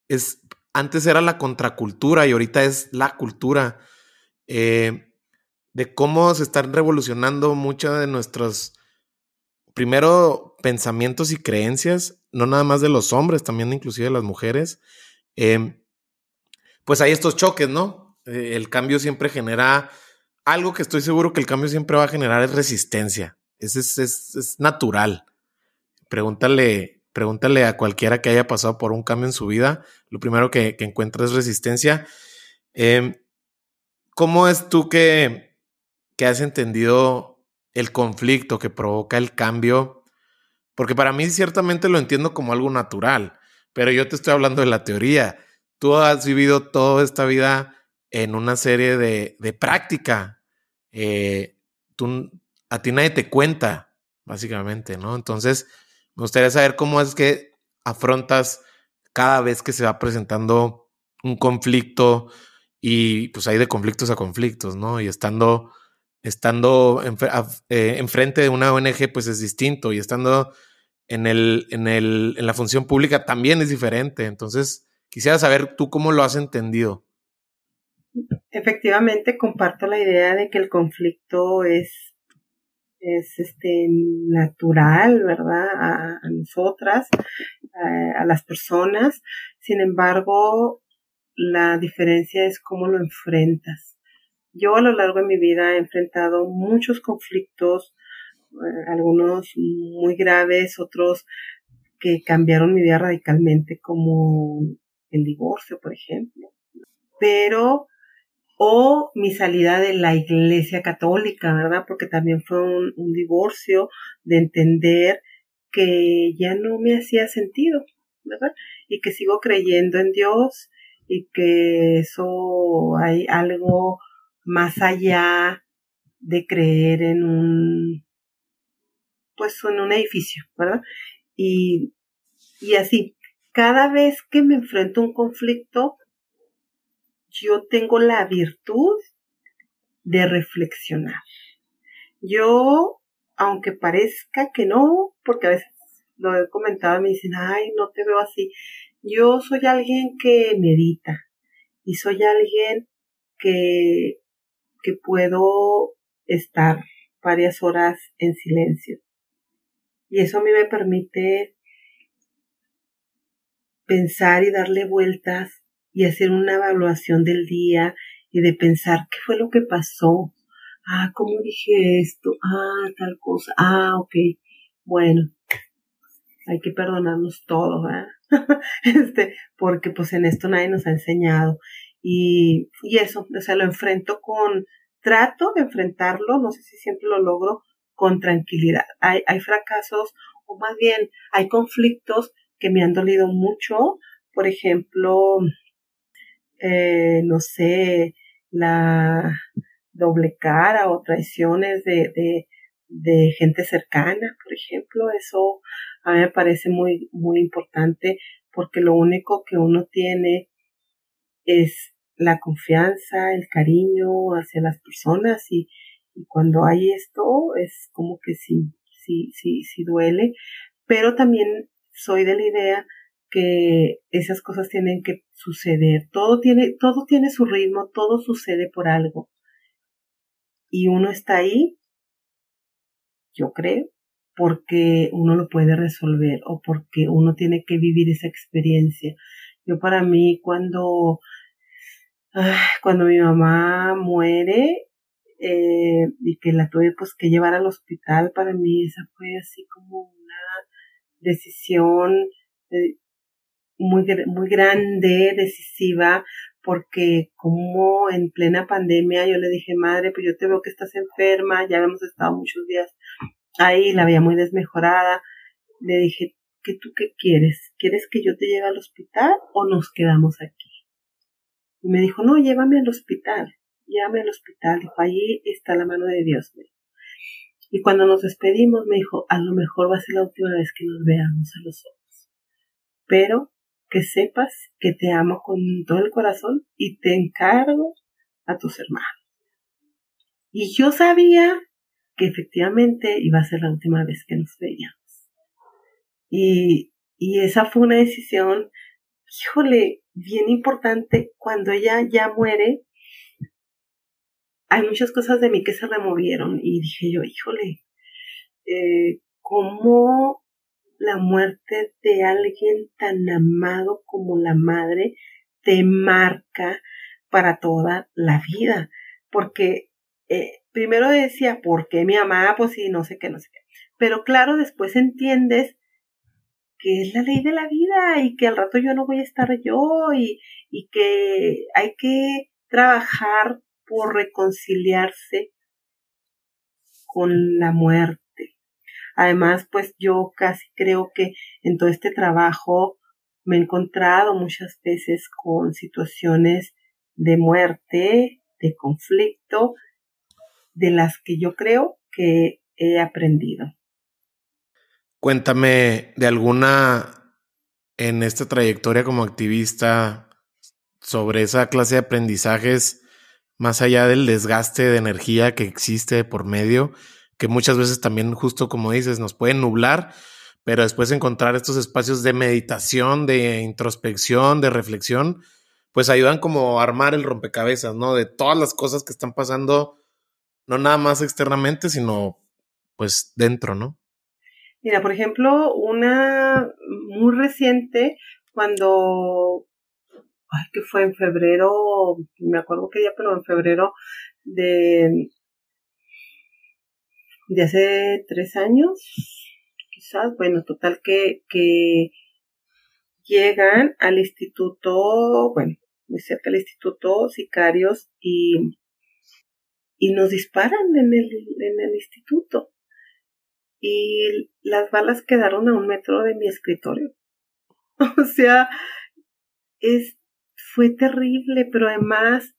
es, antes era la contracultura y ahorita es la cultura, eh, de cómo se están revolucionando muchas de nuestros, primero, pensamientos y creencias, no nada más de los hombres, también inclusive de las mujeres. Eh, pues hay estos choques, ¿no? Eh, el cambio siempre genera algo que estoy seguro que el cambio siempre va a generar es resistencia. Es, es, es, natural. Pregúntale, pregúntale a cualquiera que haya pasado por un cambio en su vida. Lo primero que, que encuentra es resistencia. Em, ¿Cómo es tú que, que has entendido el conflicto que provoca el cambio? Porque para mí ciertamente lo entiendo como algo natural, pero yo te estoy hablando de la teoría tú has vivido toda esta vida en una serie de, de práctica. Eh, tú, a ti nadie te cuenta, básicamente, ¿no? Entonces, me gustaría saber cómo es que afrontas cada vez que se va presentando un conflicto y pues hay de conflictos a conflictos, ¿no? Y estando, estando eh, enfrente de una ONG, pues es distinto y estando en, el, en, el, en la función pública también es diferente. Entonces, Quisiera saber tú cómo lo has entendido. Efectivamente, comparto la idea de que el conflicto es, es este, natural, ¿verdad? A, nosotras, a, las personas. Sin embargo, la diferencia es cómo lo enfrentas. Yo a lo largo de mi vida he enfrentado muchos conflictos, eh, algunos muy graves, otros que cambiaron mi vida radicalmente, como el divorcio, por ejemplo. Pero, o mi salida de la iglesia católica, ¿verdad? Porque también fue un, divorcio de entender que ya no me hacía sentido, ¿verdad? Y que sigo creyendo en Dios y que eso hay algo más allá de creer en un, pues en un edificio, ¿verdad? Y, y así, cada vez que me enfrento a un conflicto, yo tengo la virtud de reflexionar. Yo, aunque parezca que no, porque a veces lo he comentado, me dicen, ay, no te veo así. Yo soy alguien que medita y soy alguien que, que puedo estar varias horas en silencio. Y eso a mí me permite pensar y darle vueltas y hacer una evaluación del día y de pensar qué fue lo que pasó. Ah, ¿cómo dije esto? Ah, tal cosa. Ah, ok. Bueno, hay que perdonarnos todos, ¿verdad? [LAUGHS] este, porque pues en esto nadie nos ha enseñado. Y, y eso, o sea, lo enfrento con, trato de enfrentarlo, no sé si siempre lo logro, con tranquilidad. Hay, hay fracasos, o más bien, hay conflictos que me han dolido mucho. Por ejemplo, eh, no sé, la doble cara o traiciones de, de, gente cercana, por ejemplo, eso a mí me parece muy, muy importante porque lo único que uno tiene es la confianza, el cariño hacia las personas y cuando hay esto es como que sí, sí, sí, sí duele, pero también soy de la idea que esas cosas tienen que suceder. Todo tiene, todo tiene su ritmo, todo sucede por algo. Y uno está ahí, yo creo, porque uno lo puede resolver o porque uno tiene que vivir esa experiencia. Yo para mí cuando, cuando mi mamá muere eh, y que la tuve pues que llevar al hospital, para mí esa fue así como decisión eh, muy, muy grande, decisiva, porque como en plena pandemia yo le dije, madre, pues yo te veo que estás enferma, ya hemos estado muchos días ahí, la veía muy desmejorada, le dije, ¿qué tú qué quieres? ¿Quieres que yo te lleve al hospital o nos quedamos aquí? Y me dijo, no, llévame al hospital, llévame al hospital. Dijo, allí está la mano de Dios. Y cuando nos despedimos me dijo, a lo mejor va a ser la última vez que nos veamos a los ojos. Pero que sepas que te amo con todo el corazón y te encargo a tus hermanos. Y yo sabía que efectivamente iba a ser la última vez que nos veíamos. Y, y esa fue una decisión, híjole, bien importante. Cuando ella ya muere, hay muchas cosas de mí que se removieron y dije yo, híjole, eh, ¿cómo la muerte de alguien tan amado como la madre te marca para toda la vida? Porque eh, primero decía, ¿por qué mi mamá? Pues sí, no sé qué, no sé qué. Pero claro, después entiendes que es la ley de la vida y que al rato yo no voy a estar yo y, y que hay que trabajar por reconciliarse con la muerte. Además, pues yo casi creo que en todo este trabajo me he encontrado muchas veces con situaciones de muerte, de conflicto, de las que yo creo que he aprendido. Cuéntame de alguna en esta trayectoria como activista sobre esa clase de aprendizajes, más allá del desgaste de energía que existe por medio, que muchas veces también, justo como dices, nos pueden nublar, pero después encontrar estos espacios de meditación, de introspección, de reflexión, pues ayudan como a armar el rompecabezas, ¿no? De todas las cosas que están pasando, no nada más externamente, sino pues dentro, ¿no? Mira, por ejemplo, una muy reciente, cuando, ay, que fue en febrero, me acuerdo que ya, pero en febrero de, de hace tres años, quizás, bueno, total que, que llegan al instituto, bueno, muy cerca del instituto, sicarios y, y nos disparan en el, en el instituto y las balas quedaron a un metro de mi escritorio. [LAUGHS] O sea, es, fue terrible, pero además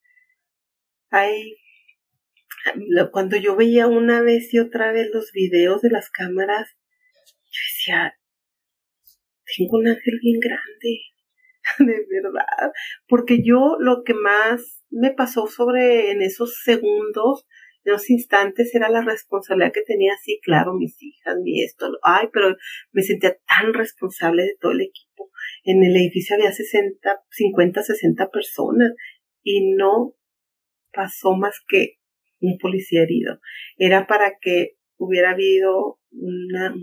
hay, cuando yo veía una vez y otra vez los videos de las cámaras, yo decía, tengo un ángel bien grande, [LAUGHS] de verdad, porque yo lo que más me pasó sobre en esos segundos en los instantes era la responsabilidad que tenía, sí, claro, mis hijas, mi esto, ay, pero me sentía tan responsable de todo el equipo. En el edificio había 60, 50, 60 personas y no pasó más que un policía herido. Era para que hubiera habido una,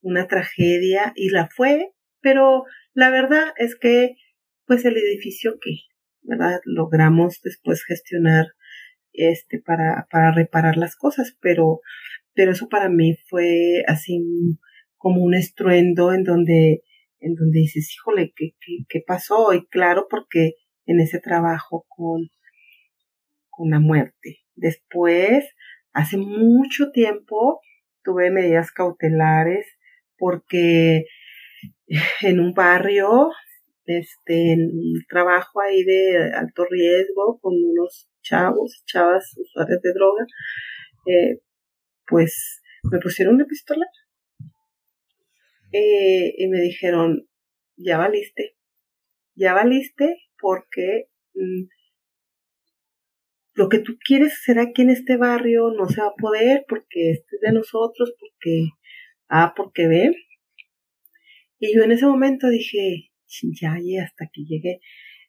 una tragedia y la fue, pero la verdad es que, pues el edificio que, ¿verdad? Logramos después gestionar este, para, para reparar las cosas, pero, pero eso para mí fue así como un estruendo en donde, en donde dices, híjole, ¿qué, qué, qué pasó? Y claro, porque en ese trabajo con, con la muerte. Después, hace mucho tiempo, tuve medidas cautelares porque [LAUGHS] en un barrio, este, en un trabajo ahí de alto riesgo con unos chavos, chavas usuarios de droga, eh, pues me pusieron una pistola. Eh, y me dijeron, ya valiste, ya valiste porque mm, lo que tú quieres hacer aquí en este barrio no se va a poder porque este es de nosotros, porque A, porque B. Y yo en ese momento dije, ya, hasta aquí llegué.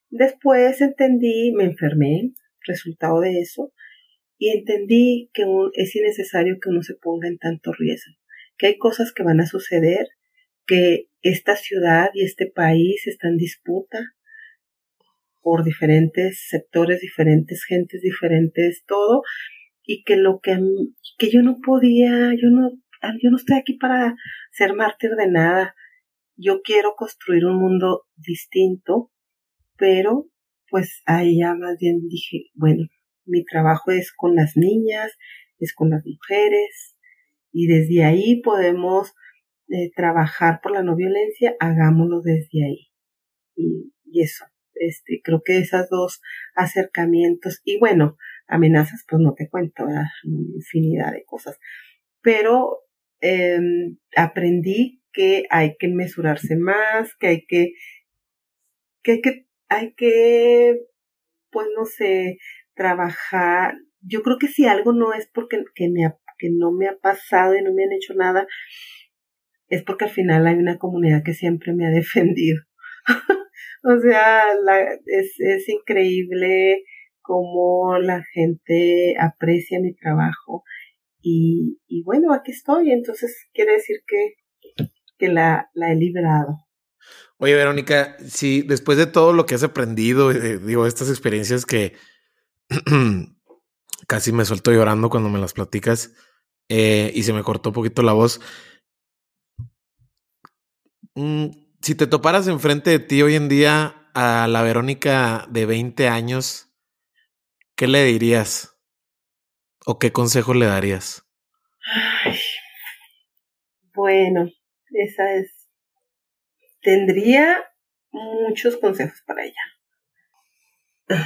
Después entendí, me enfermé, resultado de eso y entendí que es innecesario que uno se ponga en tanto riesgo, que hay cosas que van a suceder, que esta ciudad y este país están en disputa por diferentes sectores, diferentes gentes, diferentes todo, y que lo que, que yo no podía, yo no, yo no estoy aquí para ser mártir de nada. Yo quiero construir un mundo distinto, pero pues ahí ya más bien dije, bueno, mi trabajo es con las niñas, es con las mujeres, y desde ahí podemos eh, trabajar por la no violencia, hagámoslo desde ahí. Y eso, este, creo que esos dos acercamientos, y bueno, amenazas, pues no te cuento, infinidad de cosas. Pero eh, aprendí que hay que mesurarse más, que hay que, que hay que, hay que, pues no sé, trabajar. Yo creo que si algo no es porque que, que no me ha pasado y no me han hecho nada, es porque al final hay una comunidad que siempre me ha [LAUGHS] defendido. [LAUGHS] o sea, es, es increíble cómo la gente aprecia mi trabajo y, y bueno, aquí estoy, entonces quiere decir que, que la, la he librado. Oye, Verónica, si después de todo lo que has aprendido, eh, digo, estas experiencias que [CLEARS THROAT] casi me suelto llorando cuando me las platicas eh, y se me cortó un poquito la voz. Si te toparas enfrente de ti hoy en día a la Verónica de 20 años, ¿qué le dirías? ¿O qué consejo le darías? Ay, bueno, esa es. Tendría muchos consejos para ella.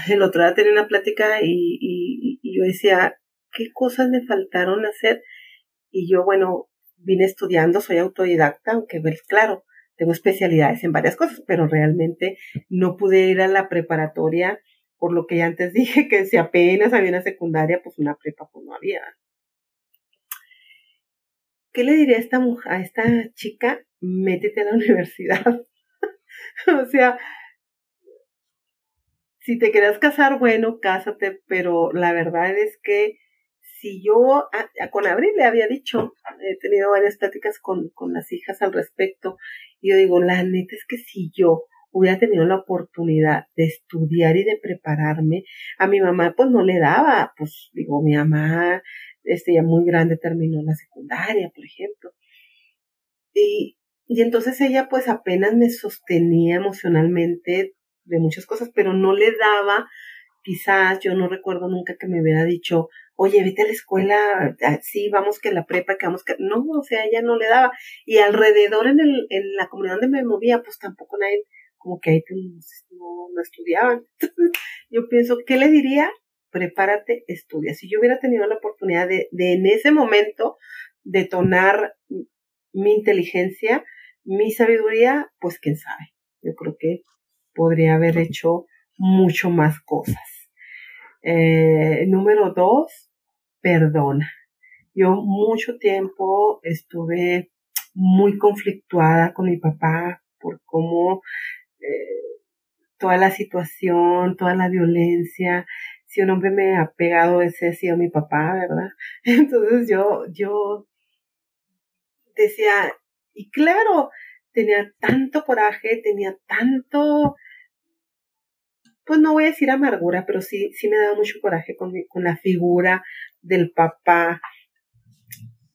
El otro día tenía una plática y yo decía, ¿qué cosas me faltaron hacer? Y yo, bueno, vine estudiando, soy autodidacta, aunque pues, claro, tengo especialidades en varias cosas, pero realmente no pude ir a la preparatoria, por lo que ya antes [LAUGHS] dije que si apenas había una secundaria, pues una prepa pues no había. ¿Qué le diría a esta mujer, a esta chica? Métete a la [LAUGHS] universidad. o sea, si te quieres casar, bueno, cásate, pero la verdad es que si yo con Abril le había dicho, he tenido varias pláticas con, con las hijas al respecto, y yo digo, la neta es que si yo hubiera tenido la oportunidad de estudiar y de prepararme, a mi mamá pues no le daba, pues digo, mi mamá este, ya muy grande terminó la secundaria, por ejemplo. Y, y entonces ella pues apenas me sostenía emocionalmente de muchas cosas, pero no le daba, quizás yo no recuerdo nunca que me hubiera dicho, oye, vete a la escuela, ah, sí, vamos que la prepa, que vamos que, no, o sea, ella no le daba. Y alrededor en, el, en la comunidad donde me movía, pues tampoco nadie, como que ahí no, no estudiaban. [LAUGHS] yo pienso, ¿qué le diría? prepárate, estudia. Si yo hubiera tenido la oportunidad de, de en ese momento detonar mi inteligencia, mi sabiduría, pues quién sabe. Yo creo que podría haber hecho mucho más cosas. Eh, número dos, perdona. Yo mucho tiempo estuve muy conflictuada con mi papá por cómo eh, toda la situación, toda la violencia, si un hombre me ha pegado, ese ha sido mi papá, ¿verdad? [LAUGHS] Entonces yo, yo decía, y claro, tenía tanto coraje, tenía tanto, pues no voy a decir amargura, pero sí, sí me daba mucho coraje con, con la figura del papá.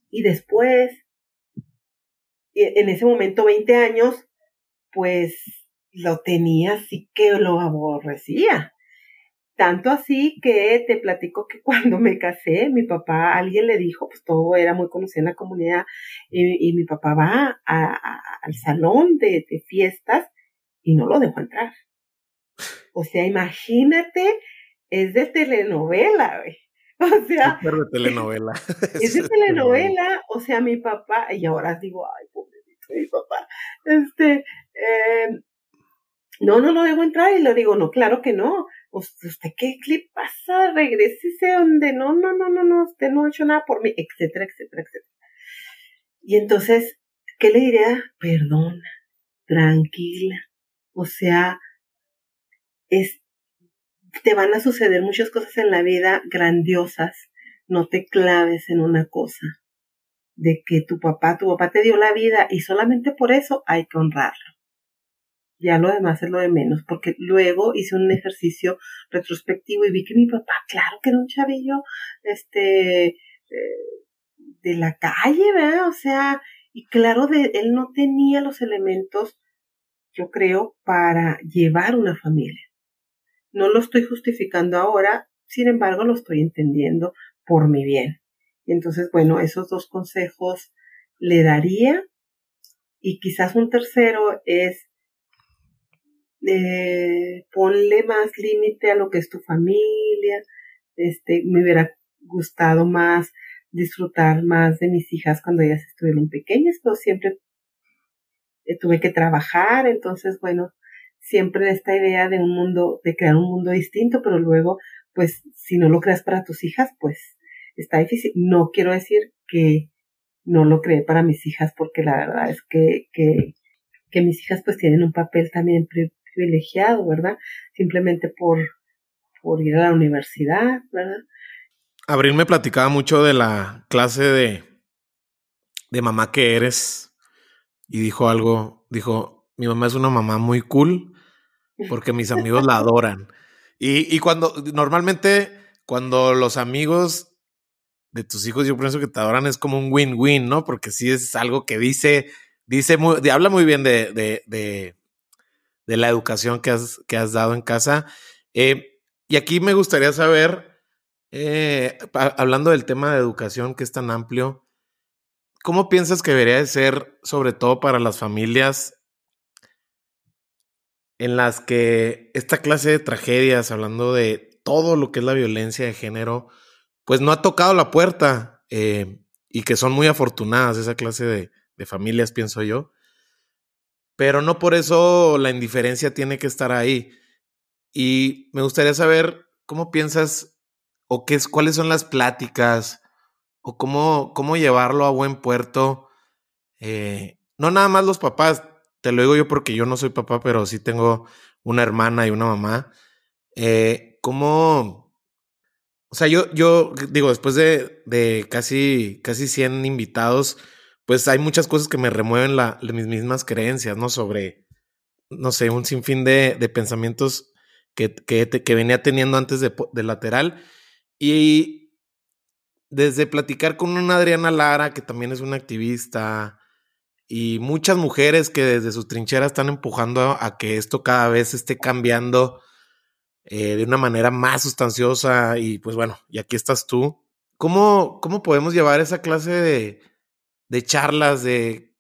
Y después, en ese momento, 20 años, pues lo tenía así que lo aborrecía. Tanto así que te platico que [LAUGHS] cuando me casé, mi papá, alguien le dijo, pues todo era muy conocido en la comunidad, y, mi papá va al salón de, fiestas y no lo dejó entrar. O sea, imagínate, es de telenovela, güey. [LAUGHS] O sea. [LAUGHS] [LAUGHS] Es de telenovela. Es de telenovela, o sea, mi papá, y ahora digo, ay, pobrecito mi papá, este, eh, no, no lo dejo entrar y le digo, no, claro que no. ¿Usted qué le pasa? Regrésese donde no, no, no, no, no, usted no ha hecho nada por mí, etcétera, etcétera, etcétera. Y entonces, ¿qué le diría? Perdona, tranquila. O sea, te van a suceder muchas cosas en la vida grandiosas. No te claves en una cosa. De que tu papá, tu papá te dio la vida y solamente por eso hay que honrarlo ya lo demás es lo de menos, porque luego hice un ejercicio retrospectivo y vi que mi papá, claro que era un chavillo, este, eh, de la calle, ¿verdad? O sea, y claro, de, él no tenía los elementos, yo creo, para llevar una familia. No lo estoy justificando ahora, sin embargo, lo estoy entendiendo por mi bien. Entonces, bueno, esos dos consejos le daría Y quizás un tercero es eh, ponle más límite a lo que es tu familia. Este, me hubiera gustado más disfrutar más de mis hijas cuando ellas estuvieron pequeñas, pero siempre eh, tuve que trabajar, entonces bueno, siempre esta idea de un mundo, de crear un mundo distinto, pero luego, pues, si no lo creas para tus hijas, pues está difícil. No quiero decir que no lo creé para mis hijas, porque la verdad es que, que, que mis hijas pues tienen un papel también privilegiado, ¿verdad? Simplemente por, por ir a la universidad, ¿verdad? Abril me platicaba mucho de la clase de, de mamá que eres y dijo algo, dijo, mi mamá es una mamá muy cool porque mis amigos la adoran. Y, y cuando normalmente cuando los amigos de tus hijos yo pienso que te adoran es como un win-win, ¿no? Porque sí es algo que dice, dice muy, habla muy bien de, de, de, la educación que has, que has dado en casa. Eh, y aquí me gustaría saber, eh, hablando del tema de educación que es tan amplio, ¿cómo piensas que debería de ser, sobre todo para las familias en las que esta clase de tragedias, hablando de todo lo que es la violencia de género, pues no ha tocado la puerta eh, y que son muy afortunadas esa clase de, familias, pienso yo pero no por eso la indiferencia tiene que estar ahí. Y me gustaría saber cómo piensas o qué es, cuáles son las pláticas o cómo, cómo llevarlo a buen puerto. Eh, no nada más los papás, te lo digo yo porque yo no soy papá, pero sí tengo una hermana y una mamá. Eh, ¿Cómo? O sea, yo, yo digo, después de, de casi, casi 100 invitados, pues hay muchas cosas que me remueven mis mismas creencias, ¿no? Sobre, no sé, un sinfín de, de pensamientos que, que, que, venía teniendo antes de, de, lateral. Y desde platicar con una Adriana Lara, que también es una activista, y muchas mujeres que desde sus trincheras están empujando a, que esto cada vez esté cambiando eh, de una manera más sustanciosa. Y pues bueno, y aquí estás tú. ¿Cómo, cómo podemos llevar esa clase de de charlas, de,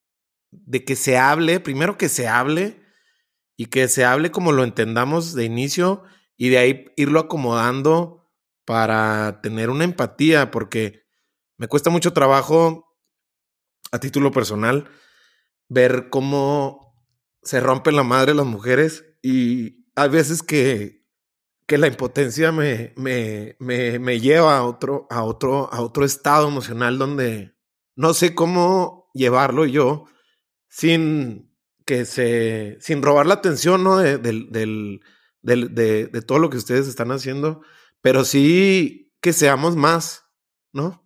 de que se hable, primero que se hable y que se hable como lo entendamos de inicio y de ahí irlo acomodando para tener una empatía, porque me cuesta mucho trabajo a título personal ver cómo se rompe la madre las mujeres y hay veces que, que la impotencia me, me, me, me lleva a otro, a, otro, a otro estado emocional donde, no sé cómo llevarlo yo sin que se, sin robar la atención, ¿no? De, de, de, todo lo que ustedes están haciendo, pero sí que seamos más, ¿no?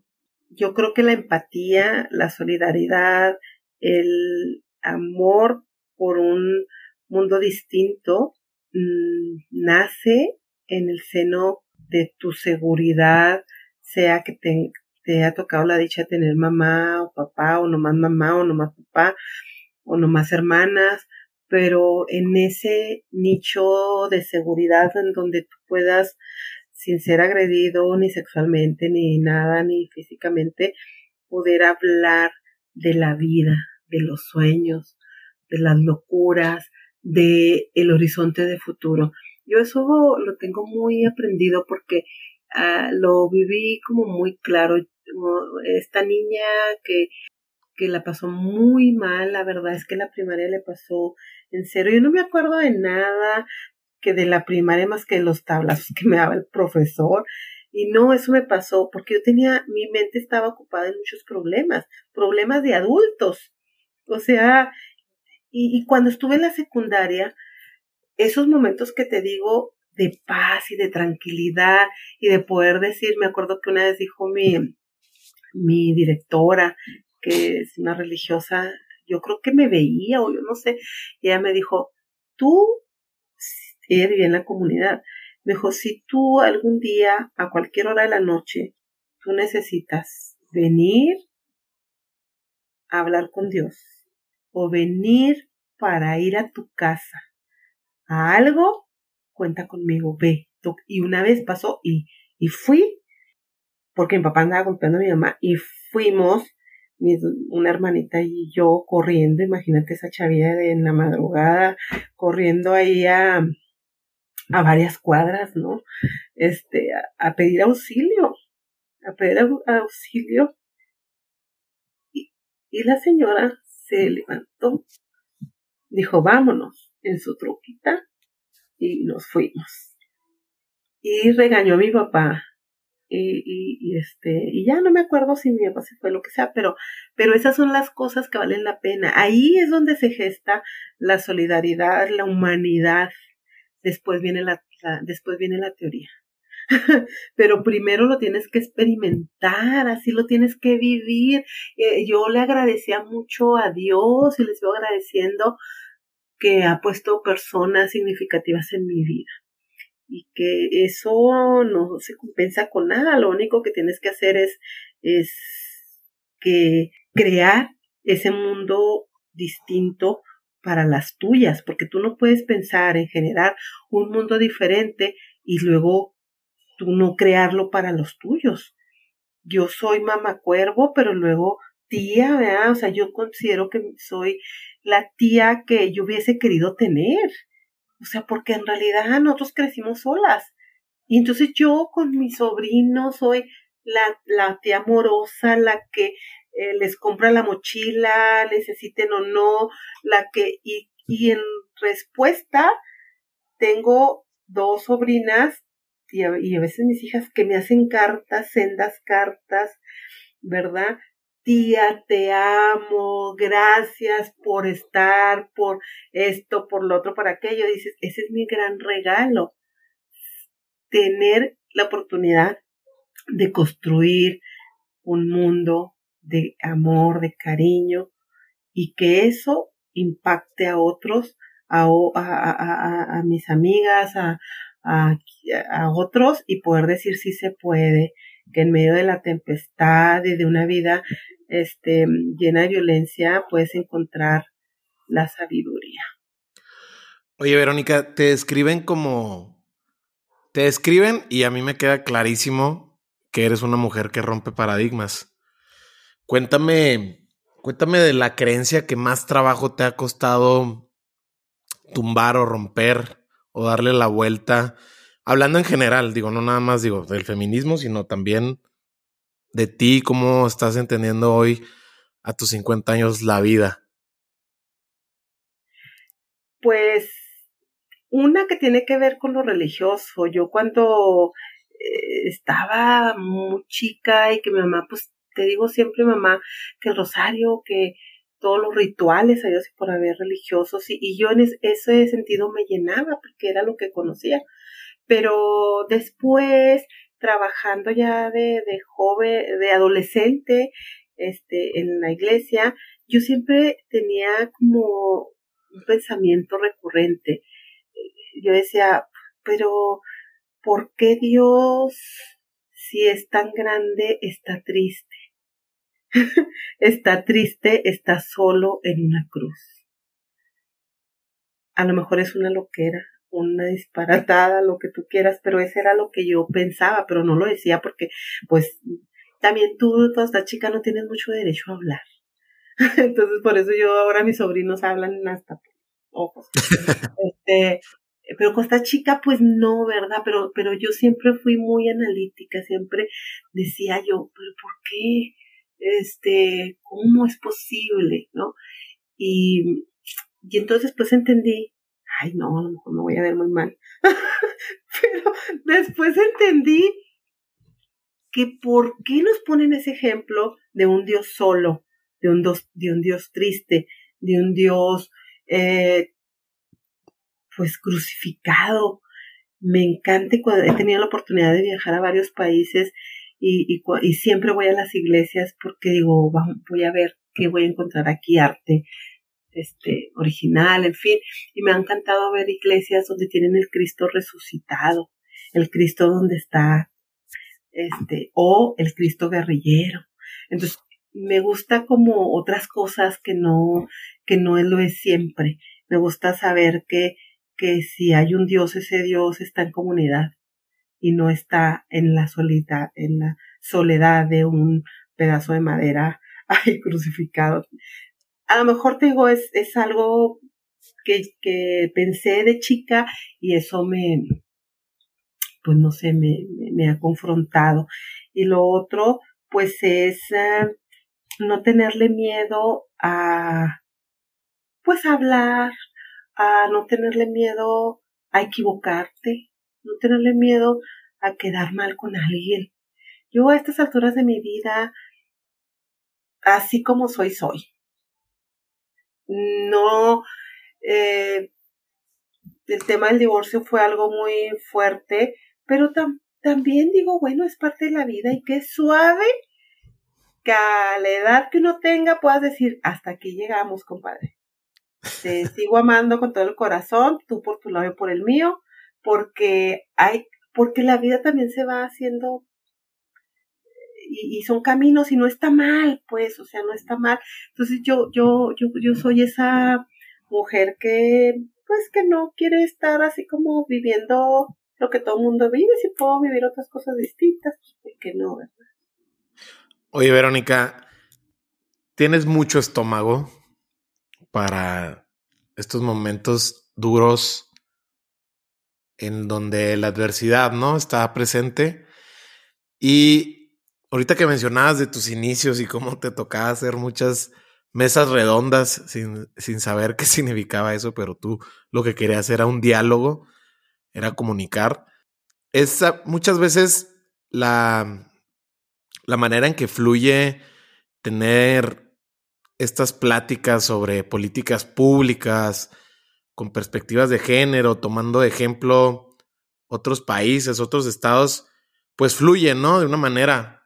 Yo creo que la empatía, la solidaridad, el amor por un mundo distinto mmm, nace en el seno de tu seguridad, sea que te, te ha tocado la dicha de tener mamá o papá, o nomás mamá, o nomás papá, o nomás hermanas, pero en ese nicho de seguridad en donde tú puedas, sin ser agredido ni sexualmente, ni nada, ni físicamente, poder hablar de la vida, de los sueños, de las locuras, de el horizonte de futuro. Yo eso lo tengo muy aprendido porque uh, lo viví como muy claro esta niña que, que la pasó muy mal, la verdad es que la primaria le pasó en serio. Yo no me acuerdo de nada que de la primaria más que los tablazos [LAUGHS] que me daba el profesor. Y no, eso me pasó porque yo tenía, mi mente estaba ocupada en muchos problemas, problemas de adultos. O sea, y, cuando estuve en la secundaria, esos momentos que te digo de paz y de tranquilidad y de poder decir, me acuerdo que una vez dijo mi, mi directora, que es una religiosa, yo creo que me veía o yo no sé, y ella me dijo, tú, ella vivía en la comunidad, me dijo, si tú algún día, a cualquier hora de la noche, tú necesitas venir a hablar con Dios o venir para ir a tu casa a algo, cuenta conmigo, ve. Y una vez pasó y, y fui porque mi papá andaba golpeando a mi mamá y fuimos, una hermanita y yo corriendo, imagínate esa chavilla de en la madrugada, corriendo ahí a, a varias cuadras, ¿no? Este, a, pedir auxilio, a pedir auxilio. Y, y la señora se levantó, dijo, vámonos en su troquita y nos fuimos. Y regañó a mi papá y, y, este, y ya no me acuerdo si mi papá se fue lo que sea, pero, pero esas son las cosas que valen la pena. Ahí es donde se gesta la solidaridad, la humanidad. Después viene la, después viene la teoría. [LAUGHS] pero primero lo tienes que experimentar, así lo tienes que vivir. Eh, yo le agradecía mucho a Dios y les voy agradeciendo que ha puesto personas significativas en mi vida y que eso no se compensa con nada, lo único que tienes que hacer es, es que crear ese mundo distinto para las tuyas, porque tú no puedes pensar en generar un mundo diferente y luego tú no crearlo para los tuyos. Yo soy mamá cuervo, pero luego tía, ¿verdad? O sea, yo considero que soy la tía que yo hubiese querido tener. O sea, porque en realidad nosotros crecimos solas. Y entonces yo con mi sobrino soy la, la tía amorosa, la que eh, les compra la mochila, necesiten o no, la que, y, y en respuesta tengo dos sobrinas y a, y a veces mis hijas que me hacen cartas, sendas cartas, ¿verdad? tía, te amo, gracias por estar, por esto, por lo otro, por aquello. Dices, ese es mi gran regalo. Tener la oportunidad de construir un mundo de amor, de cariño, y que eso impacte a otros, a, a, a, mis amigas, a, a, otros, y poder decir si se puede, que en medio de la tempestad y de una vida este, llena de violencia, puedes encontrar la sabiduría. Oye, Verónica, te escriben como... Te escriben y a mí me queda clarísimo que eres una mujer que rompe paradigmas. Cuéntame, cuéntame de la creencia que más trabajo te ha costado tumbar o romper o darle la vuelta. Hablando en general, digo, no nada más digo del feminismo, sino también de ti, cómo estás entendiendo hoy a tus 50 años la vida. Pues una que tiene que ver con lo religioso. Yo cuando eh, estaba muy chica y que mi mamá, pues te digo siempre mamá, que el rosario, que todos los rituales, a Dios por haber religiosos, y, y yo en ese sentido me llenaba porque era lo que conocía. Pero después trabajando ya de, de joven, de adolescente, este, en la iglesia, yo siempre tenía como un pensamiento recurrente. Yo decía, pero ¿por qué Dios, si es tan grande, está triste? [LAUGHS] está triste, está solo en una cruz. A lo mejor es una loquera, una disparatada, lo que tú quieras, pero eso era lo que yo pensaba, pero no lo decía porque, pues, también tú, toda esta chica, no tienes mucho derecho a hablar. [LAUGHS] Entonces, por eso yo ahora mis sobrinos hablan hasta ojos. [LAUGHS] este, pero con esta chica, pues no, ¿verdad? Pero, pero yo siempre fui muy analítica, siempre decía yo, pero ¿por qué? Este, ¿cómo es posible? ¿No? Y, y entonces pues entendí ay no, a lo mejor me voy a ver muy mal. [LAUGHS] Pero después entendí que por qué nos ponen ese ejemplo de un Dios solo, de un, Dios, de un Dios triste, de un Dios eh, pues crucificado. Me encanta cuando he tenido la oportunidad de viajar a varios países y, y, y siempre voy a las iglesias porque digo, voy a ver qué voy a encontrar aquí, arte, este, original, en fin, y me ha encantado ver iglesias donde tienen el Cristo resucitado, el Cristo donde está, este, o el Cristo guerrillero. Entonces, me gusta como otras cosas que no, que no lo es siempre. Me gusta saber que, que si hay un Dios, ese Dios está en comunidad y no está en la soledad, en la soledad de un pedazo de madera [LAUGHS] ay, crucificado. A lo mejor te digo, es, es algo que, que pensé de chica y eso me, pues no sé, me, me, ha confrontado. Y lo otro, pues es eh, no tenerle miedo a, pues hablar, a no tenerle miedo a equivocarte, no tenerle miedo a quedar mal con alguien. Yo a estas alturas de mi vida, así como soy, soy. No, eh, el tema del divorcio fue algo muy fuerte, pero también digo, bueno, es parte de la vida y qué suave que a la edad que uno tenga puedas decir, hasta aquí llegamos, compadre. Te sigo amando con todo el corazón, tú por tu lado y por el mío, porque hay, porque la vida también se va haciendo y, son caminos y no está mal, pues, o sea, no está mal. Entonces yo, yo, yo, yo soy esa mujer que, pues, que no quiere estar así como viviendo lo que todo el mundo vive, si puedo vivir otras cosas distintas, pues, que no, ¿verdad? Oye, Verónica, tienes mucho estómago para estos momentos duros en donde la adversidad, ¿no? Está presente. Y ahorita que mencionabas de tus inicios y cómo te tocaba hacer muchas mesas redondas sin, sin saber qué [LAUGHS] significaba eso, pero tú lo que querías era un diálogo, era comunicar. Es muchas veces la, la manera en que fluye tener estas pláticas sobre políticas públicas con perspectivas de género, tomando ejemplo otros países, otros estados, pues fluye, ¿no? De una manera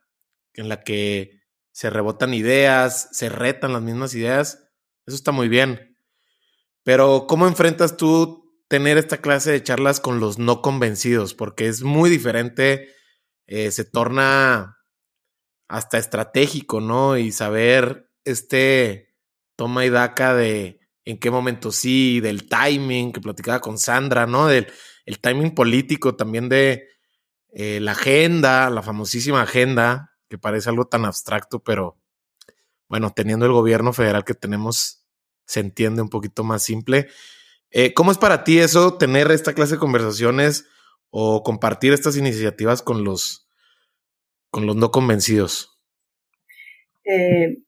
en la que se rebotan ideas, se retan las mismas ideas. Eso está muy bien. Pero ¿cómo enfrentas tú tener esta clase de charlas con los no convencidos? Porque es muy diferente, eh, se torna hasta estratégico, ¿no? Y saber este toma y daca de en qué momento sí, del timing que platicaba con Sandra, ¿no? Del el timing político también de eh, la agenda, la famosísima agenda, que parece algo tan abstracto, pero bueno, teniendo el gobierno federal que tenemos, se entiende un poquito más simple. Eh, ¿Cómo es para ti eso, tener esta clase de conversaciones o compartir estas iniciativas con los, con los no convencidos? Eh,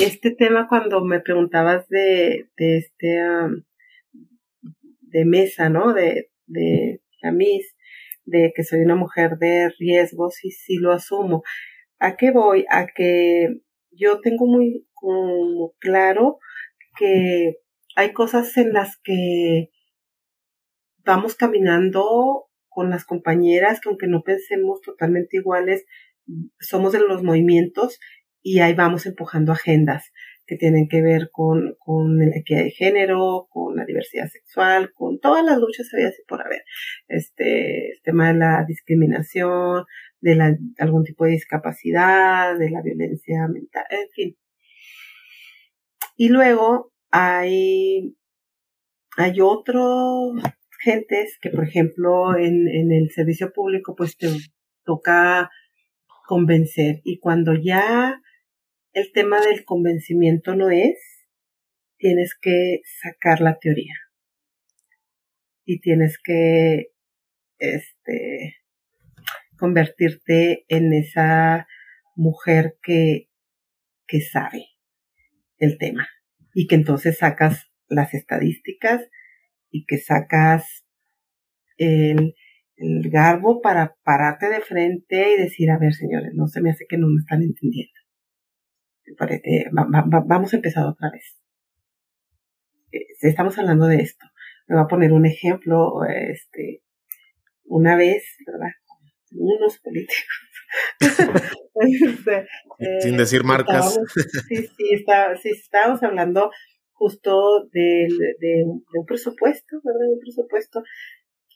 este tema cuando me preguntabas de, de este de mesa, ¿no? De, de de que soy una mujer de riesgos y sí lo asumo. ¿A qué voy? A que yo tengo muy claro que hay cosas en las que vamos caminando con las compañeras que aunque no pensemos totalmente iguales, somos de los movimientos y ahí vamos empujando agendas que tienen que ver con, con la equidad de género, con la diversidad sexual, con todas las luchas por haber. Este, tema de la discriminación, de la, algún tipo de discapacidad, de la violencia mental, en fin. Y luego hay, hay otros gentes que, por ejemplo, en, en el servicio público, pues te toca convencer. Y cuando ya el tema del convencimiento no es, tienes que sacar la teoría. Y tienes que, este, convertirte en esa mujer que, que sabe el tema. Y que entonces sacas las estadísticas y que sacas el, el garbo para pararte de frente y decir, a ver, señores, no se me hace que no me están entendiendo. Vamos a empezar otra vez. Eh, estamos hablando de esto. Me voy a poner un ejemplo, este, una vez, ¿verdad? Unos políticos. [LAUGHS] Este, Sin eh, decir marcas. sí, sí, está, sí, estábamos hablando justo del, de, de, un presupuesto, ¿verdad? Un presupuesto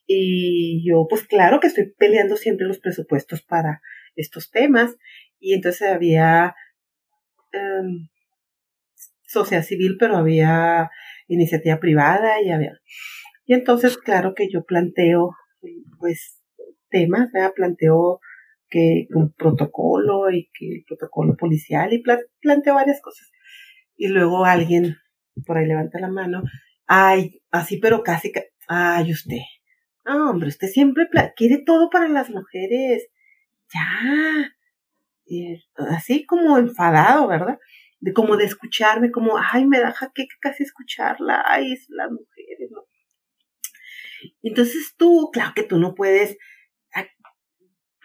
y yo, pues claro que estoy peleando siempre los presupuestos para estos temas. Y entonces había um, sociedad civil, pero había iniciativa privada y había... Y entonces, claro que yo planteo, pues, temas, ¿verdad? Planteo que un protocolo y que el protocolo policial y planteo varias cosas. Y luego alguien por ahí levanta la mano, ay, así pero casi, ay usted, hombre, usted siempre quiere todo para las mujeres, ya, así como enfadado, ¿verdad? De como de escucharme, como, ay, me da que casi escucharla, ay, es las mujeres, ¿no? Entonces tú, claro que tú no puedes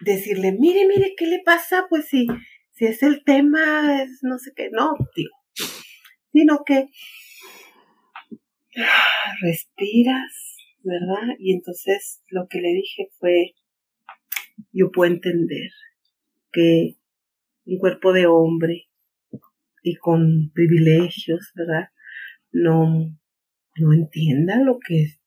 decirle, mire, mire, ¿qué le pasa? Pues si, si es el tema, es no sé qué, no, digo, sino que respiras, ¿verdad? Y entonces lo que le dije fue, yo puedo entender que un cuerpo de hombre y con privilegios, ¿verdad? No, no entienda lo que es.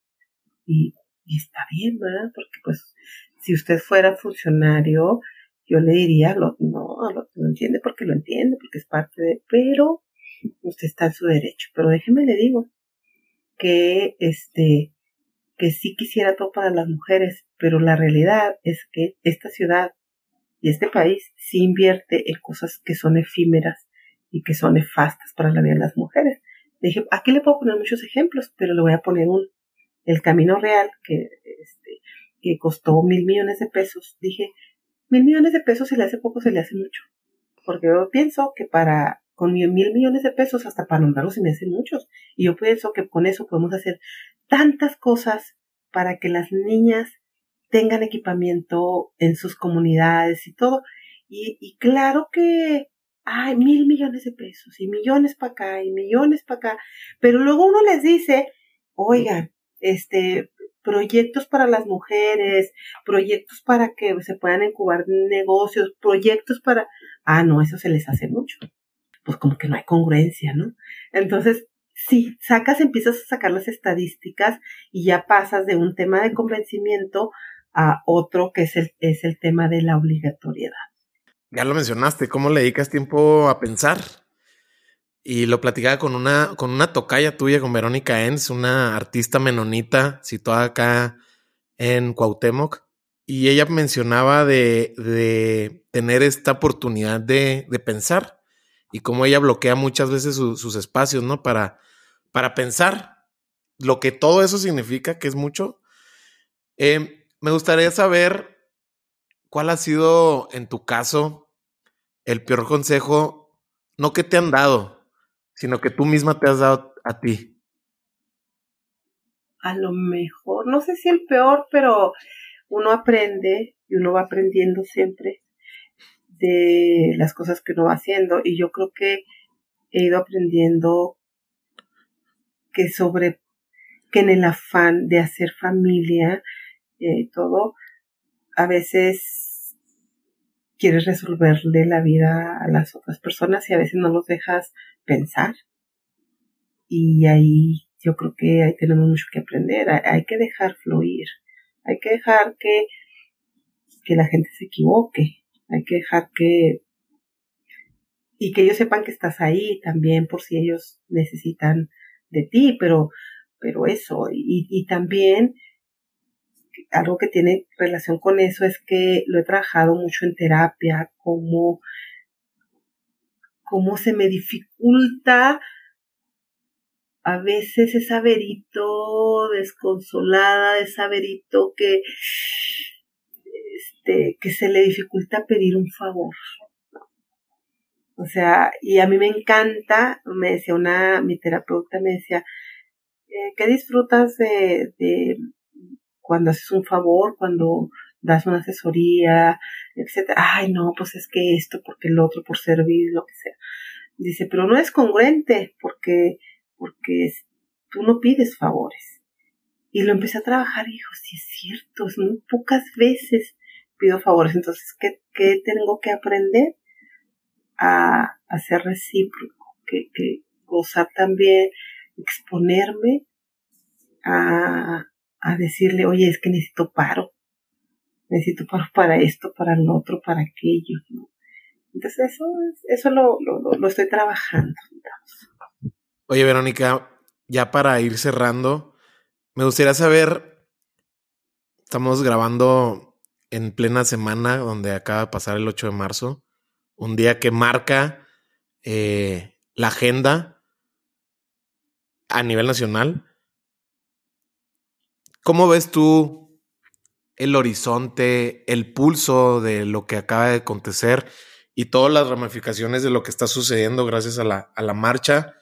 Y, está bien, ¿verdad? Porque pues si usted fuera funcionario, yo le diría, lo, no, lo, lo entiende porque lo entiende, porque es parte de, pero usted está en su derecho. Pero déjeme le digo que este, que sí quisiera todo para las mujeres, pero la realidad es que esta ciudad y este país sí invierte en cosas que son efímeras y que son nefastas para la vida de las mujeres. Aquí le puedo poner muchos ejemplos, pero le voy a poner un, el camino real, que este, que costó mil millones de pesos, dije, mil millones de pesos se le hace poco, se le hace mucho. Porque yo pienso que para, con mil millones de pesos, hasta para nombrarlos se me hacen muchos. Y yo pienso que con eso podemos hacer tantas cosas para que las niñas tengan equipamiento en sus comunidades y todo. Y, y claro que hay mil millones de pesos y millones para acá y millones para acá. Pero luego uno les dice, oigan, este, proyectos para las mujeres, proyectos para que se puedan incubar negocios, proyectos para... Ah, no, eso se les hace mucho. Pues como que no hay congruencia, ¿no? Entonces, si sacas, empiezas a sacar las estadísticas y ya pasas de un tema de convencimiento a otro que es el, es el tema de la obligatoriedad. Ya lo mencionaste, ¿cómo le dedicas tiempo a pensar? Y lo platicaba con una, con una tocaya tuya, con Verónica Enz, una artista menonita situada acá en Cuauhtémoc. Y ella mencionaba de, de tener esta oportunidad de, de, pensar y cómo ella bloquea muchas veces sus espacios, ¿no? Para, para pensar lo que todo eso significa, que es mucho. Eh, me gustaría saber cuál ha sido, en tu caso, el peor consejo, no que te han dado, sino que tú misma te has dado a ti? A lo mejor, no sé si el peor, pero uno aprende y uno va aprendiendo siempre de las cosas que uno va haciendo y yo creo que he ido aprendiendo que sobre que en el afán de hacer familia eh, todo a veces quieres resolverle la vida a las otras personas y a veces no los dejas pensar. Y ahí yo creo que ahí tenemos mucho que aprender. Hay, que dejar fluir. Hay que dejar que, que la gente se equivoque. Hay que dejar que y que ellos sepan que estás ahí también por si ellos necesitan de ti, pero, pero eso, y, y también algo que tiene relación con eso es que lo he trabajado mucho en terapia, como cómo se me dificulta a veces ese verito desconsolada, ese verito que, este, que se le dificulta pedir un favor. O sea, y a mí me encanta, me decía una, mi terapeuta me decía, eh, ¿qué disfrutas de, de cuando haces un favor, cuando das una asesoría, etcétera. Ay, no, pues es que esto, porque el otro, por servir, lo que sea. Dice, pero no es congruente, porque, porque tú no pides favores. Y lo empecé a trabajar y dijo, sí es cierto, es muy pocas veces pido favores. Entonces, ¿qué, qué tengo que aprender? A, a ser recíproco, que, que gozar también, exponerme a, a decirle, oye, es que necesito paro, necesito paro para esto, para lo otro, para aquello, ¿no? Entonces eso, eso lo, lo, lo estoy trabajando. Oye, Verónica, ya para ir cerrando, me gustaría saber, estamos grabando en plena semana donde acaba de pasar el 8 de marzo, un día que marca eh, la agenda a nivel nacional. ¿Cómo ves tú el horizonte, el pulso de lo que acaba de acontecer y todas las ramificaciones de lo que está sucediendo gracias a la, a la marcha?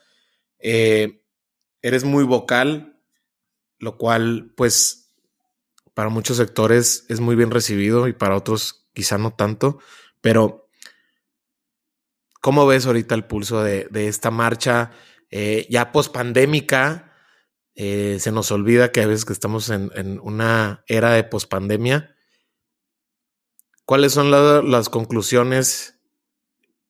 Eh, eres muy vocal, lo cual pues para muchos sectores es muy bien recibido y para otros quizá no tanto, pero ¿cómo ves ahorita el pulso de, esta marcha eh, ya pospandémica? Eh, se nos olvida que a veces que estamos en, una era de pospandemia. ¿Cuáles son las conclusiones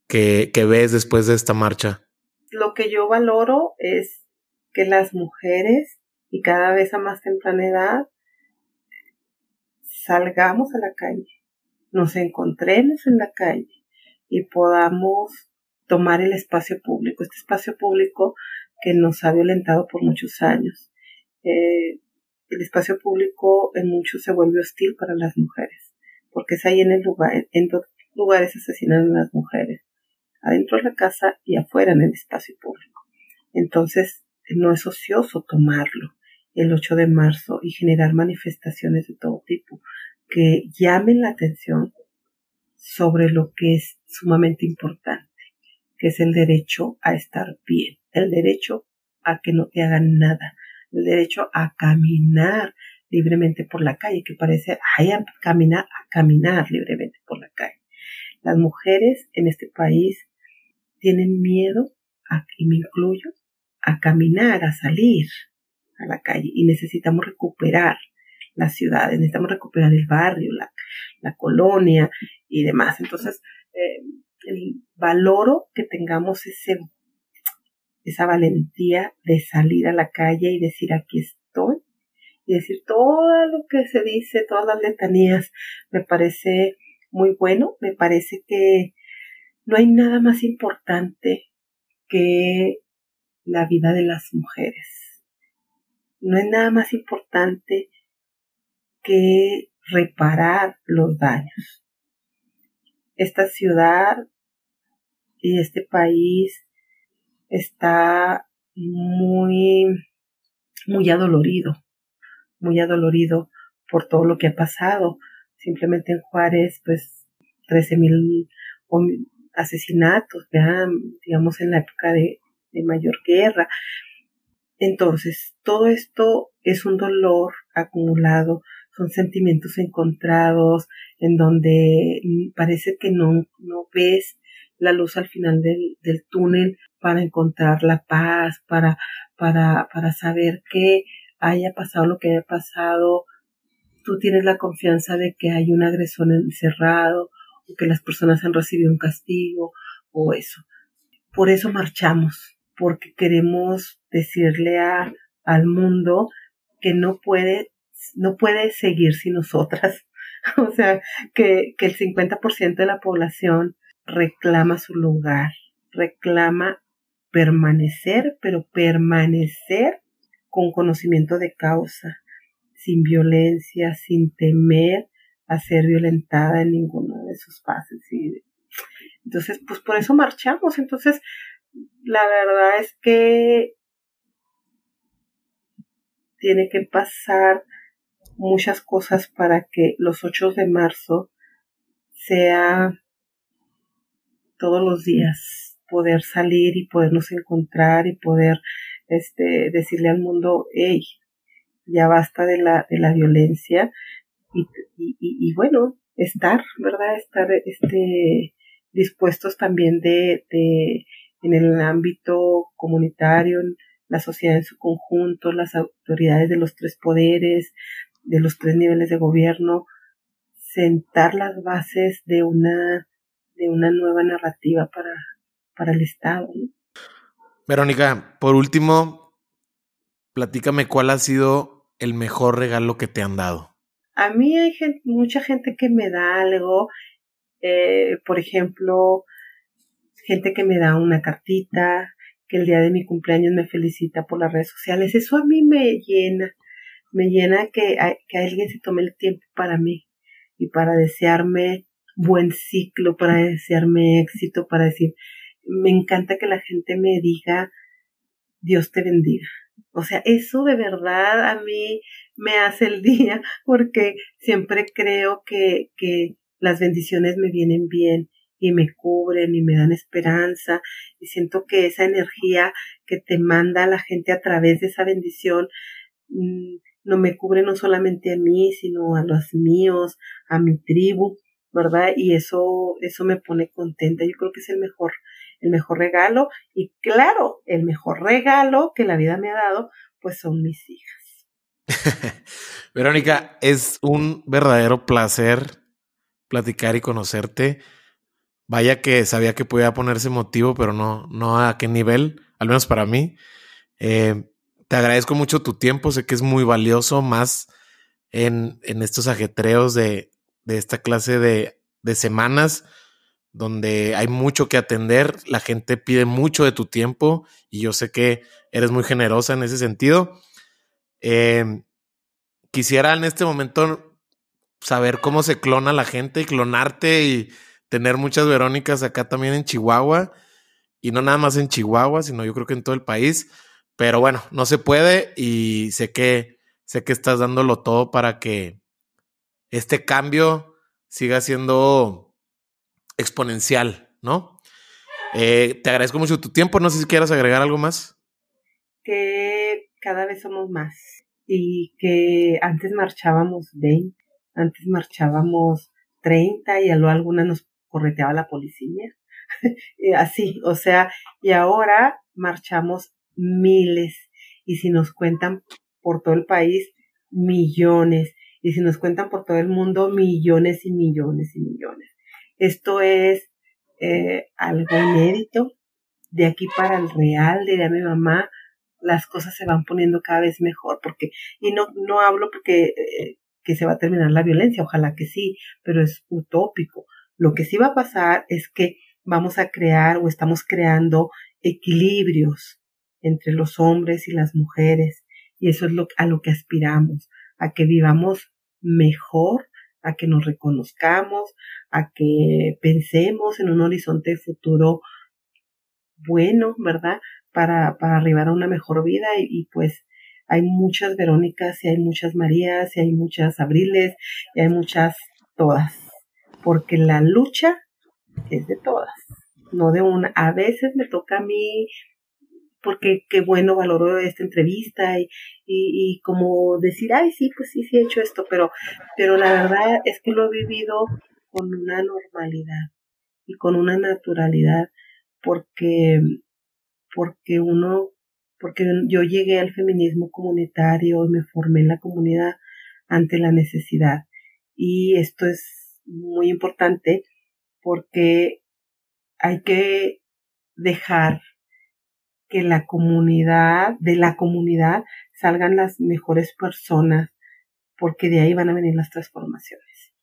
que, que ves después de esta marcha? Lo que yo valoro es que las mujeres, y cada vez a más temprana edad, salgamos a la calle, nos encontremos en la calle y podamos tomar el espacio público, este espacio público que nos ha violentado por muchos años. Eh, el espacio público en muchos se vuelve hostil para las mujeres, porque es ahí en el lugar, en dos lugares asesinan a las mujeres, adentro de la casa y afuera en el espacio público. Entonces, no es ocioso tomarlo el 8 de marzo y generar manifestaciones de todo tipo que llamen la atención sobre lo que es sumamente importante, que es el derecho a estar bien, el derecho a que no te hagan nada, el derecho a caminar libremente por la calle, que parece, ay, a caminar, a caminar libremente por la calle. Las mujeres en este país tienen miedo, a, y me incluyo, a caminar, a salir a la calle y necesitamos recuperar las ciudades, necesitamos recuperar el barrio, la, colonia y demás. Entonces, eh, el valoro que tengamos ese, esa valentía de salir a la calle y decir aquí estoy y decir todo lo que se dice, todas las letanías, me parece muy bueno, me parece que no hay nada más importante que la vida de las mujeres. No hay nada más importante que reparar los daños. Esta ciudad y este país está muy, muy adolorido, muy adolorido por todo lo que ha pasado. Simplemente en Juárez, pues, 13 mil asesinatos, ya, digamos, en la época de, de mayor guerra. Entonces, todo esto es un dolor acumulado, son sentimientos encontrados, en donde parece que no, no ves la luz al final del, del túnel para encontrar la paz, para, para, para saber que haya pasado lo que haya pasado, tú tienes la confianza de que hay un agresor encerrado, o que las personas han recibido un castigo, o eso. Por eso marchamos, porque queremos decirle a, al mundo que no puede, no puede seguir sin nosotras. [LAUGHS] o sea, que, que el 50% de la población reclama su lugar, reclama permanecer, pero permanecer con conocimiento de causa, sin violencia, sin temer a ser violentada en ninguno de sus fases. Entonces, pues por eso marchamos. Entonces, la verdad es que tiene que pasar muchas cosas para que los 8 de marzo sea todos los días poder salir y podernos encontrar y poder este decirle al mundo hey ya basta de la de la violencia y, y, y, bueno estar verdad estar este dispuestos también de, de en el ámbito comunitario, la sociedad en su conjunto, las autoridades de los tres poderes, de los tres niveles de gobierno, sentar las bases de una, de una nueva narrativa para, para el Estado. Verónica, por último, platícame cuál ha sido el mejor regalo que te han dado. A mí hay mucha gente que me da algo, eh, por ejemplo, gente que me da una cartita, que el día de mi cumpleaños me felicita por las redes sociales. Eso a mí me llena, me llena que, que alguien se tome el tiempo para mí. y para desearme buen ciclo, para desearme éxito, para decir, me encanta que la gente me diga, Dios te bendiga. O sea, eso de verdad a mí me hace el [LAUGHS] día porque siempre creo que, que las bendiciones me vienen bien y me cubren y me dan esperanza y siento que esa energía que te manda la gente a través de esa bendición mm, no me cubre no solamente a mí, sino a los míos, a mi tribu, ¿verdad? Y eso, eso me pone contenta. Yo creo que es el mejor, el mejor regalo. Y claro, el mejor regalo que la vida me ha dado, pues son mis hijas. [LAUGHS] Verónica, es un verdadero placer platicar y conocerte. Vaya que sabía que podía ponerse motivo, pero no, no a qué nivel, al menos para mí. Eh, te agradezco mucho tu tiempo, sé que es muy valioso, más en, en estos ajetreos de, de esta clase de, de, semanas donde hay mucho que atender, la gente pide mucho de tu tiempo y yo sé que eres muy generosa en ese sentido. Eh, quisiera en este momento saber cómo se clona la gente y clonarte y tener muchas Verónicas acá también en Chihuahua y no nada más en Chihuahua, sino yo creo que en todo el país pero bueno, no se puede y sé que, sé que estás dándolo todo para que este cambio siga siendo exponencial, ¿no? Eh, te agradezco mucho tu tiempo. No sé si quieras agregar algo más. Que cada vez somos más y que antes marchábamos 20, antes marchábamos 30 y a lo alguna nos correteaba la policía. [LAUGHS] Así, o sea, y ahora marchamos miles. Y si nos cuentan por todo el país, millones. Y si nos cuentan por todo el mundo, millones y millones y millones. Esto es eh, algo inédito. De aquí para el real, diría mi mamá, las cosas se van poniendo cada vez mejor. Porque, y no, no hablo porque eh, que se va a terminar la violencia, ojalá que sí, pero es utópico. Lo que sí va a pasar es que vamos a crear o estamos creando equilibrios entre los hombres y las mujeres. Y eso es lo, a lo que aspiramos, a que vivamos mejor, a que nos reconozcamos, a que pensemos en un horizonte futuro bueno, ¿verdad? Para, para arribar a una mejor vida y, y pues hay muchas Verónicas y hay muchas Marías y hay muchas Abriles y hay muchas todas, porque la lucha es de todas, no de una. A veces me toca a mí porque qué bueno valoró esta entrevista y, y, y, como decir, ay, sí, pues sí, sí he hecho esto, pero, pero la verdad es que lo he vivido con una normalidad y con una naturalidad, porque, porque uno, porque yo llegué al feminismo comunitario y me formé en la comunidad ante la necesidad. Y esto es muy importante porque hay que dejar que la comunidad, de la comunidad, salgan las mejores personas, porque de ahí van a venir las transformaciones.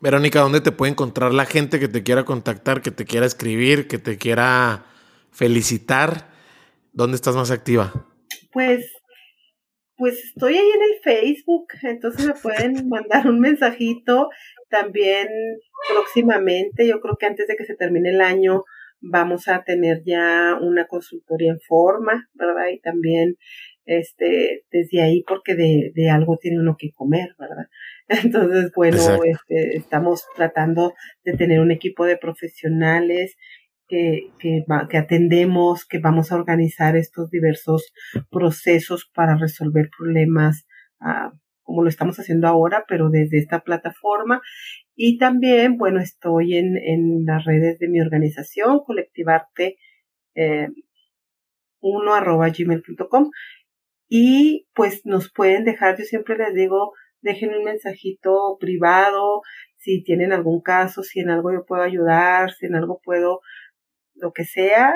Verónica, ¿dónde te puede encontrar la gente que te quiera contactar, que te quiera escribir, que te quiera felicitar? ¿Dónde estás más activa? Pues, pues estoy ahí en el Facebook, entonces me pueden [LAUGHS] mandar un mensajito. También próximamente, yo creo que antes de que se termine el año, vamos a tener ya una consultoría en forma, ¿verdad? Y también, este, desde ahí, porque de, de algo tiene uno que comer, ¿verdad? [LAUGHS] Entonces, bueno, este, estamos tratando de tener un equipo de profesionales que, que, que atendemos, que vamos a organizar estos diversos procesos para resolver problemas ah, como lo estamos haciendo ahora, pero desde esta plataforma. Y también, bueno, estoy en, en las redes de mi organización, colectivarte eh, 1 arroba gmail.com y pues nos pueden dejar, yo siempre les digo, dejen un mensajito privado, si tienen algún caso, si en algo yo puedo ayudar, si en algo puedo, lo que sea,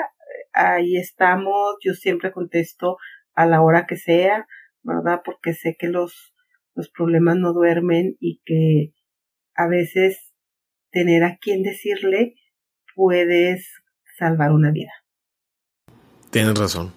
ahí estamos, yo siempre contesto a la hora que sea, ¿verdad? Porque sé que los los problemas no duermen y que a veces tener a quien decirle puedes salvar una vida. Tienes razón.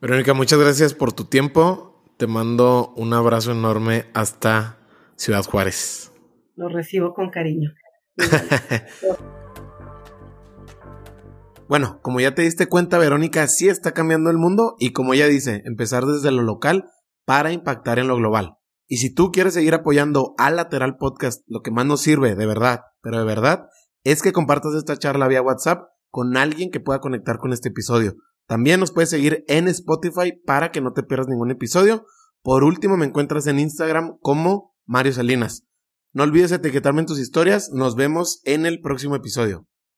Verónica, muchas gracias por tu tiempo. Te mando un abrazo enorme hasta Ciudad Juárez. Lo recibo con cariño. [LAUGHS] bueno, como ya te diste cuenta, Verónica sí está cambiando el mundo y como ella dice, empezar desde lo local para impactar en lo global. Y si tú quieres seguir apoyando al Lateral Podcast, lo que más nos sirve, de verdad, pero de verdad, es que compartas esta charla vía WhatsApp con alguien que pueda conectar con este episodio. También nos puedes seguir en Spotify para que no te pierdas ningún episodio. Por último, me encuentras en Instagram como Mario Salinas. No olvides etiquetarme en tus historias. Nos vemos en el próximo episodio.